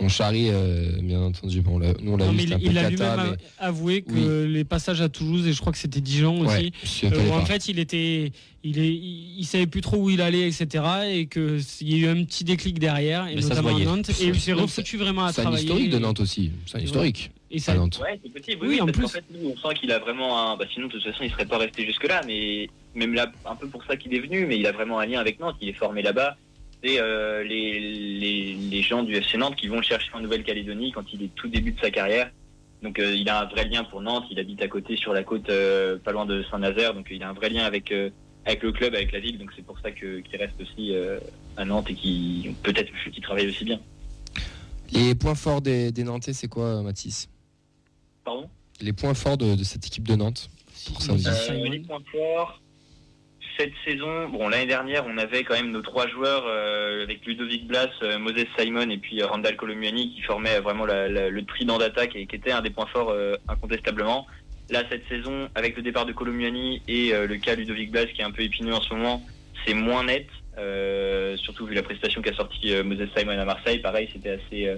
On charrie, euh, bien entendu. Bon, on l'a- nous, on l'a vu, mais il, a lui-même mais- avoué que les passages à Toulouse, et je crois que c'était Dijon aussi, euh, où en fait il était, il est, il, savait plus trop où il allait, etc. Et que il y a eu un petit déclic derrière, et Mais ça se notamment à voyait. Nantes, et il s'est refoutu vraiment à C'est un travailler. historique de Nantes aussi. C'est un historique. Et ça, à Nantes. Ouais, c'est possible. Oui, Oui, en parce plus. fait, nous, on sent qu'il a vraiment un. Bah, sinon, de toute façon, il serait pas resté jusque-là. Mais même là, un peu pour ça qu'il est venu. Mais il a vraiment un lien avec Nantes. Il est formé là-bas. C'est euh, les, les, les gens du FC Nantes qui vont le chercher en Nouvelle-Calédonie quand il est tout début de sa carrière. Donc, euh, il a un vrai lien pour Nantes. Il habite à côté sur la côte, euh, pas loin de Saint-Nazaire. Donc, il a un vrai lien avec. euh, avec le club, avec la ville, donc c'est pour ça que- qu'il reste aussi euh, à Nantes et qui peut-être qu'il travaille aussi bien. Les points forts des, des Nantais, c'est quoi, Mathis? Pardon Les points forts de, de cette équipe de Nantes pour. Euh, les points forts, cette saison, bon l'année dernière on avait quand même nos trois joueurs euh, avec Ludovic Blas, euh, Moses Simon et puis Randall Colomuani qui formaient vraiment la- la- le trident d'attaque et qui était un des points forts euh, incontestablement. Là cette saison avec le départ de Colomuani et euh, le cas Ludovic Blas qui est un peu épineux en ce moment, c'est moins net. euh, surtout vu la prestation qu'a sorti euh, Moses Simon à Marseille, pareil c'était assez euh,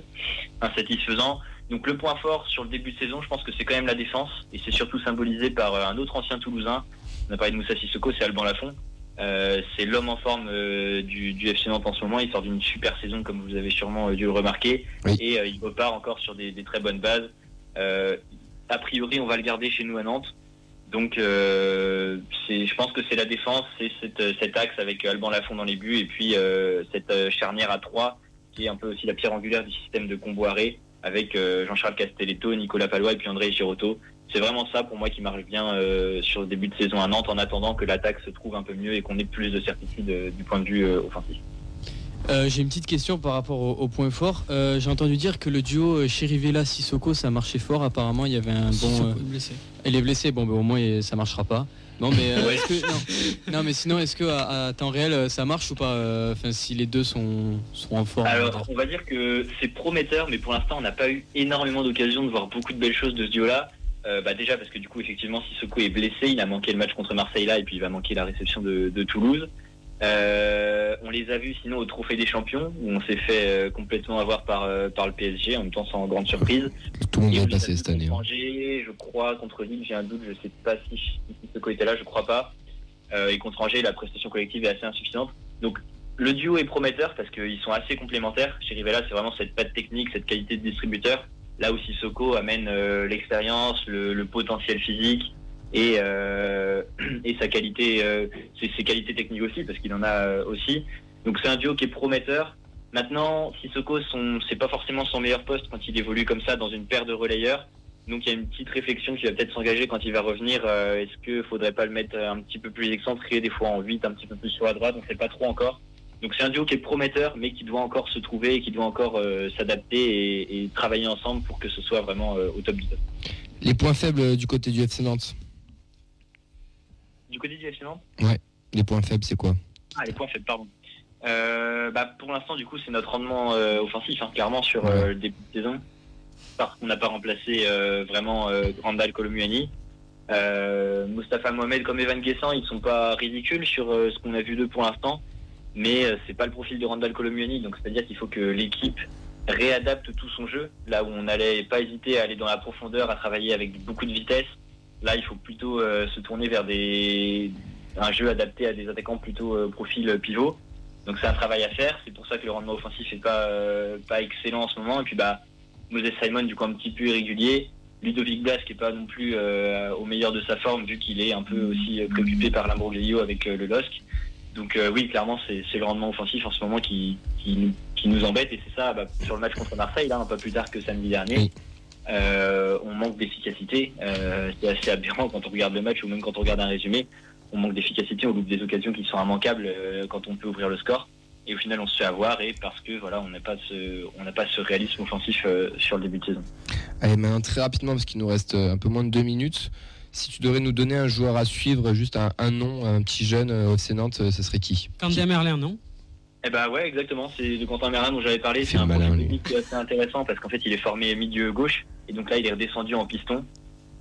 insatisfaisant. Donc le point fort sur le début de saison, je pense que c'est quand même la défense et c'est surtout symbolisé par euh, un autre ancien Toulousain. On a parlé de Moussa Sissoko, c'est Alban Lafont. Euh, c'est l'homme en forme euh, du, du FC Nantes en ce moment. Il sort d'une super saison, comme vous avez sûrement dû le remarquer, Oui. et euh, il repart encore sur des, des très bonnes bases. Euh, a priori, on va le garder chez nous à Nantes. Donc, euh, c'est- je pense que c'est la défense, c'est cet axe avec Alban Lafont dans les buts et puis euh, cette charnière à 3 qui est un peu aussi la pierre angulaire du système de Comboiré avec euh, Jean-Charles Castelletto, Nicolas Palois et puis André Girotto. C'est vraiment ça pour moi qui marche bien euh, sur le début de saison à Nantes en attendant que l'attaque se trouve un peu mieux et qu'on ait plus de certitude euh, du point de vue euh, offensif. Euh, J'ai une petite question par rapport au, au point fort. Euh, J'ai entendu dire que le duo euh, Chirivella-Sissoko ça marchait fort. Apparemment, il y avait un bon. Sissoko euh, est blessé. Il est blessé. Bon, ben, au moins, ça marchera pas. Non, mais euh, Ouais. est-ce que non. non, mais sinon, est-ce que à, à temps réel, euh, ça marche ou pas euh, Enfin, si les deux sont sont en forme. Alors, on va dire que c'est prometteur, mais pour l'instant, on n'a pas eu énormément d'occasions de voir beaucoup de belles choses de ce duo-là. Euh, bah déjà parce que du coup, effectivement, Sissoko est blessé, il a manqué le match contre Marseille là, et puis il va manquer la réception de, de Toulouse. Euh, on les a vus sinon au Trophée des Champions, où on s'est fait euh, complètement avoir par, euh, par le PSG, en même temps sans grande surprise. Tout le monde va passer cette année. contre hein. Angers, je crois, contre Lille, j'ai un doute, je sais pas si si Sissoko était là, je crois pas. Euh, et contre Angers, la prestation collective est assez insuffisante. Donc le duo est prometteur parce qu'ils sont assez complémentaires. Chez Rivella, c'est vraiment cette patte technique, cette qualité de distributeur. Là où Sissoko amène euh, l'expérience, le, le potentiel physique et, euh, <clears throat> et sa qualité, euh, ses, qualités techniques aussi, parce qu'il en a euh, aussi. Donc c'est un duo qui est prometteur. Maintenant, Sissoko, c'est pas forcément son meilleur poste quand il évolue comme ça dans une paire de relayeurs. Donc il y a une petite réflexion qui va peut-être s'engager quand il va revenir. Euh, Est-ce qu'il faudrait pas le mettre un petit peu plus excentré, des fois en 8, un petit peu plus sur la droite On ne sait pas trop encore. Donc c'est un duo qui est prometteur, mais qui doit encore se trouver et qui doit encore euh, s'adapter et, travailler ensemble pour que ce soit vraiment euh, au top du top. Les points faibles du côté du FC Nantes? Du côté du FC Nantes Les points faibles, c'est quoi Ah, les points faibles, pardon. Euh, bah, pour l'instant, du coup, c'est notre rendement euh, offensif, hein, clairement, sur euh, le début de saison. Parce qu'on n'a pas remplacé vraiment Grandal Colomuani. Mustapha Mohamed comme Evan Guessant, ils sont pas ridicules sur ce qu'on a vu d'eux pour l'instant. Mais c'est pas le profil de Randall Colomuani, donc c'est-à-dire qu'il faut que l'équipe réadapte tout son jeu. Là où on n'allait pas hésiter à aller dans la profondeur, à travailler avec beaucoup de vitesse. Là, il faut plutôt euh, se tourner vers des, un jeu adapté à des attaquants plutôt euh, profil pivot. Donc c'est un travail à faire. C'est pour ça que le rendement offensif n'est pas euh, pas excellent en ce moment. Et puis bah Moses Simon du coup un petit peu irrégulier. Ludovic Blas qui est pas non plus euh, au meilleur de sa forme vu qu'il est un peu aussi euh, préoccupé par l'Ambroglio avec euh, le LOSC. Donc euh, oui, clairement c'est le rendement offensif en ce moment qui qui, qui nous embête et c'est ça bah, sur le match contre Marseille là un peu plus tard que samedi dernier. Euh, on manque d'efficacité. Euh, c'est assez aberrant quand on regarde le match ou même quand on regarde un résumé. On manque d'efficacité, on loupe des occasions qui sont immanquables euh, quand on peut ouvrir le score. Et au final, on se fait avoir et parce que voilà, on n'a pas ce, on n'a pas ce réalisme offensif euh, sur le début de saison. Allez, maintenant très rapidement, parce qu'il nous reste un peu moins de deux minutes. Si tu devrais nous donner un joueur à suivre, juste un, un nom, un petit jeune au FC Nantes, ce serait qui? Candia Merlin, non? Eh ben ouais, exactement. C'est de Quentin Merlin dont j'avais parlé. C'est un malin, profil lui. technique qui est assez intéressant parce qu'en fait, il est formé milieu gauche et donc là, il est redescendu en piston.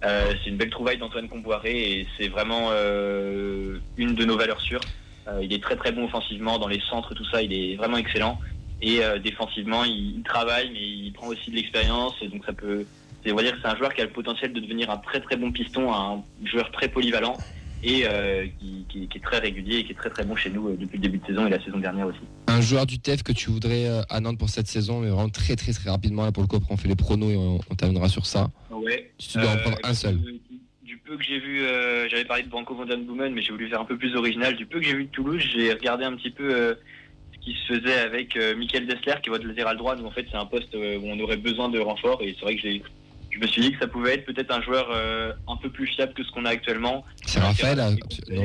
Euh, c'est une belle trouvaille d'Antoine Comboiré et c'est vraiment euh, une de nos valeurs sûres. Euh, il est très très bon offensivement dans les centres, tout ça. Il est vraiment excellent. Et défensivement, il, il travaille, mais il prend aussi de l'expérience. Donc ça peut, dire que c'est un joueur qui a le potentiel de devenir un très très bon piston, un joueur très polyvalent et euh, qui, qui- qui est très régulier et qui est très très bon chez nous euh, depuis le début de saison et la saison dernière aussi. Un joueur du TEF que tu voudrais euh, à Nantes pour cette saison, mais vraiment très très très rapidement. Là pour le coup, après on fait les pronos et on, on terminera sur ça. Ouais. Si tu dois en Euh, prendre un seul. Du, du peu que j'ai vu, euh, j'avais parlé de Branco Van Boomen, mais j'ai voulu faire un peu plus original. Du peu que j'ai vu de Toulouse, j'ai regardé un petit peu euh, ce qui se faisait avec euh, Michael Dessler, qui est votre latéral droit. Donc en fait, c'est un poste euh, où on aurait besoin de renfort. Et c'est vrai que j'ai, je me suis dit que ça pouvait être peut-être un joueur euh, un peu plus fiable que ce que à C'est Raphaël, ah, non,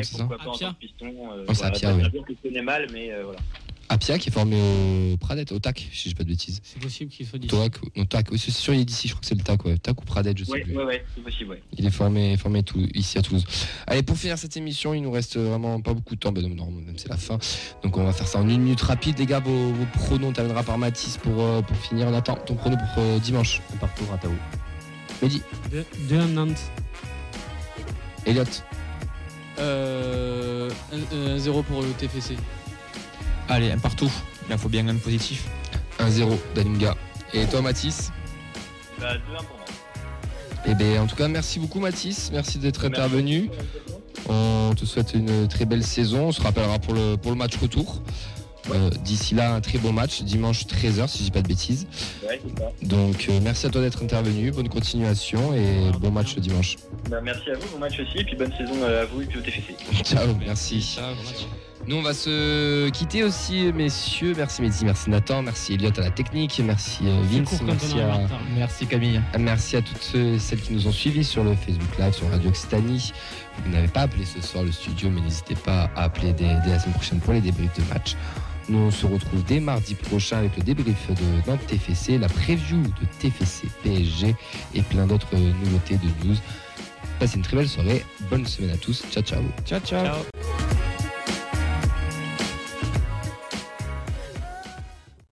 c'est ça Pourquoi pas en Apia. piston euh, Oh, c'est voilà, Apia, que je connais mal, mais euh, voilà. Apia qui est formé au Pradet, au TAC, si je dis pas de bêtises. C'est possible qu'il soit d'ici. TAC, non, TAC, oui, c'est sûr, il est d'ici, je crois que c'est le TAC, ouais. TAC ou Pradet, je sais Ouais, plus. ouais, ouais, c'est possible, ouais. Il est formé, formé tout, ici à Toulouse. Allez, pour finir cette émission, il nous reste vraiment pas beaucoup de temps. Ben non, non, même c'est la fin. Donc on va faire ça en une minute rapide. Les gars, vos, vos pronos, on terminera par Mathis pour, euh, pour finir. On attend ton prono pour euh, dimanche. Un partout à Tao. Mehdi, 2 à Nantes. Elliot, Euh, 1-0 pour le TFC. Allez, un partout. Il faut bien un positif. 1-0, Dalinga. Et toi, Mathis Bah, 2-1 pour moi. Eh bien, en tout cas, merci beaucoup, Mathis. Merci d'être intervenu. On te souhaite une très belle saison. On se rappellera pour le, pour le match retour. Euh, D'ici là, un très bon match, dimanche 13h, si je dis pas de bêtises. Ouais, c'est ça. Donc, euh, merci à toi d'être intervenu. Bonne continuation et bon match dimanche. Bah, merci à vous, bon match aussi, et puis bonne saison à vous et puis au TFC. Ciao, merci. Nous, on va se quitter aussi, messieurs. Merci Mehdi, merci Nathan, merci Elliot à la technique, merci euh, Vince, merci à, retard. Merci Camille. merci à toutes celles qui nous ont suivis sur le Facebook Live, sur Radio Occitanie. Vous n'avez pas appelé ce soir le studio, mais n'hésitez pas à appeler dès, dès la semaine prochaine pour les débriefs de match. Nous, on se retrouve dès mardi prochain avec le débrief de Nantes TFC, la preview de TFC PSG et plein d'autres nouveautés de news. Passez une très belle soirée. Bonne semaine à tous. Ciao, ciao. Ciao, ciao. Ciao.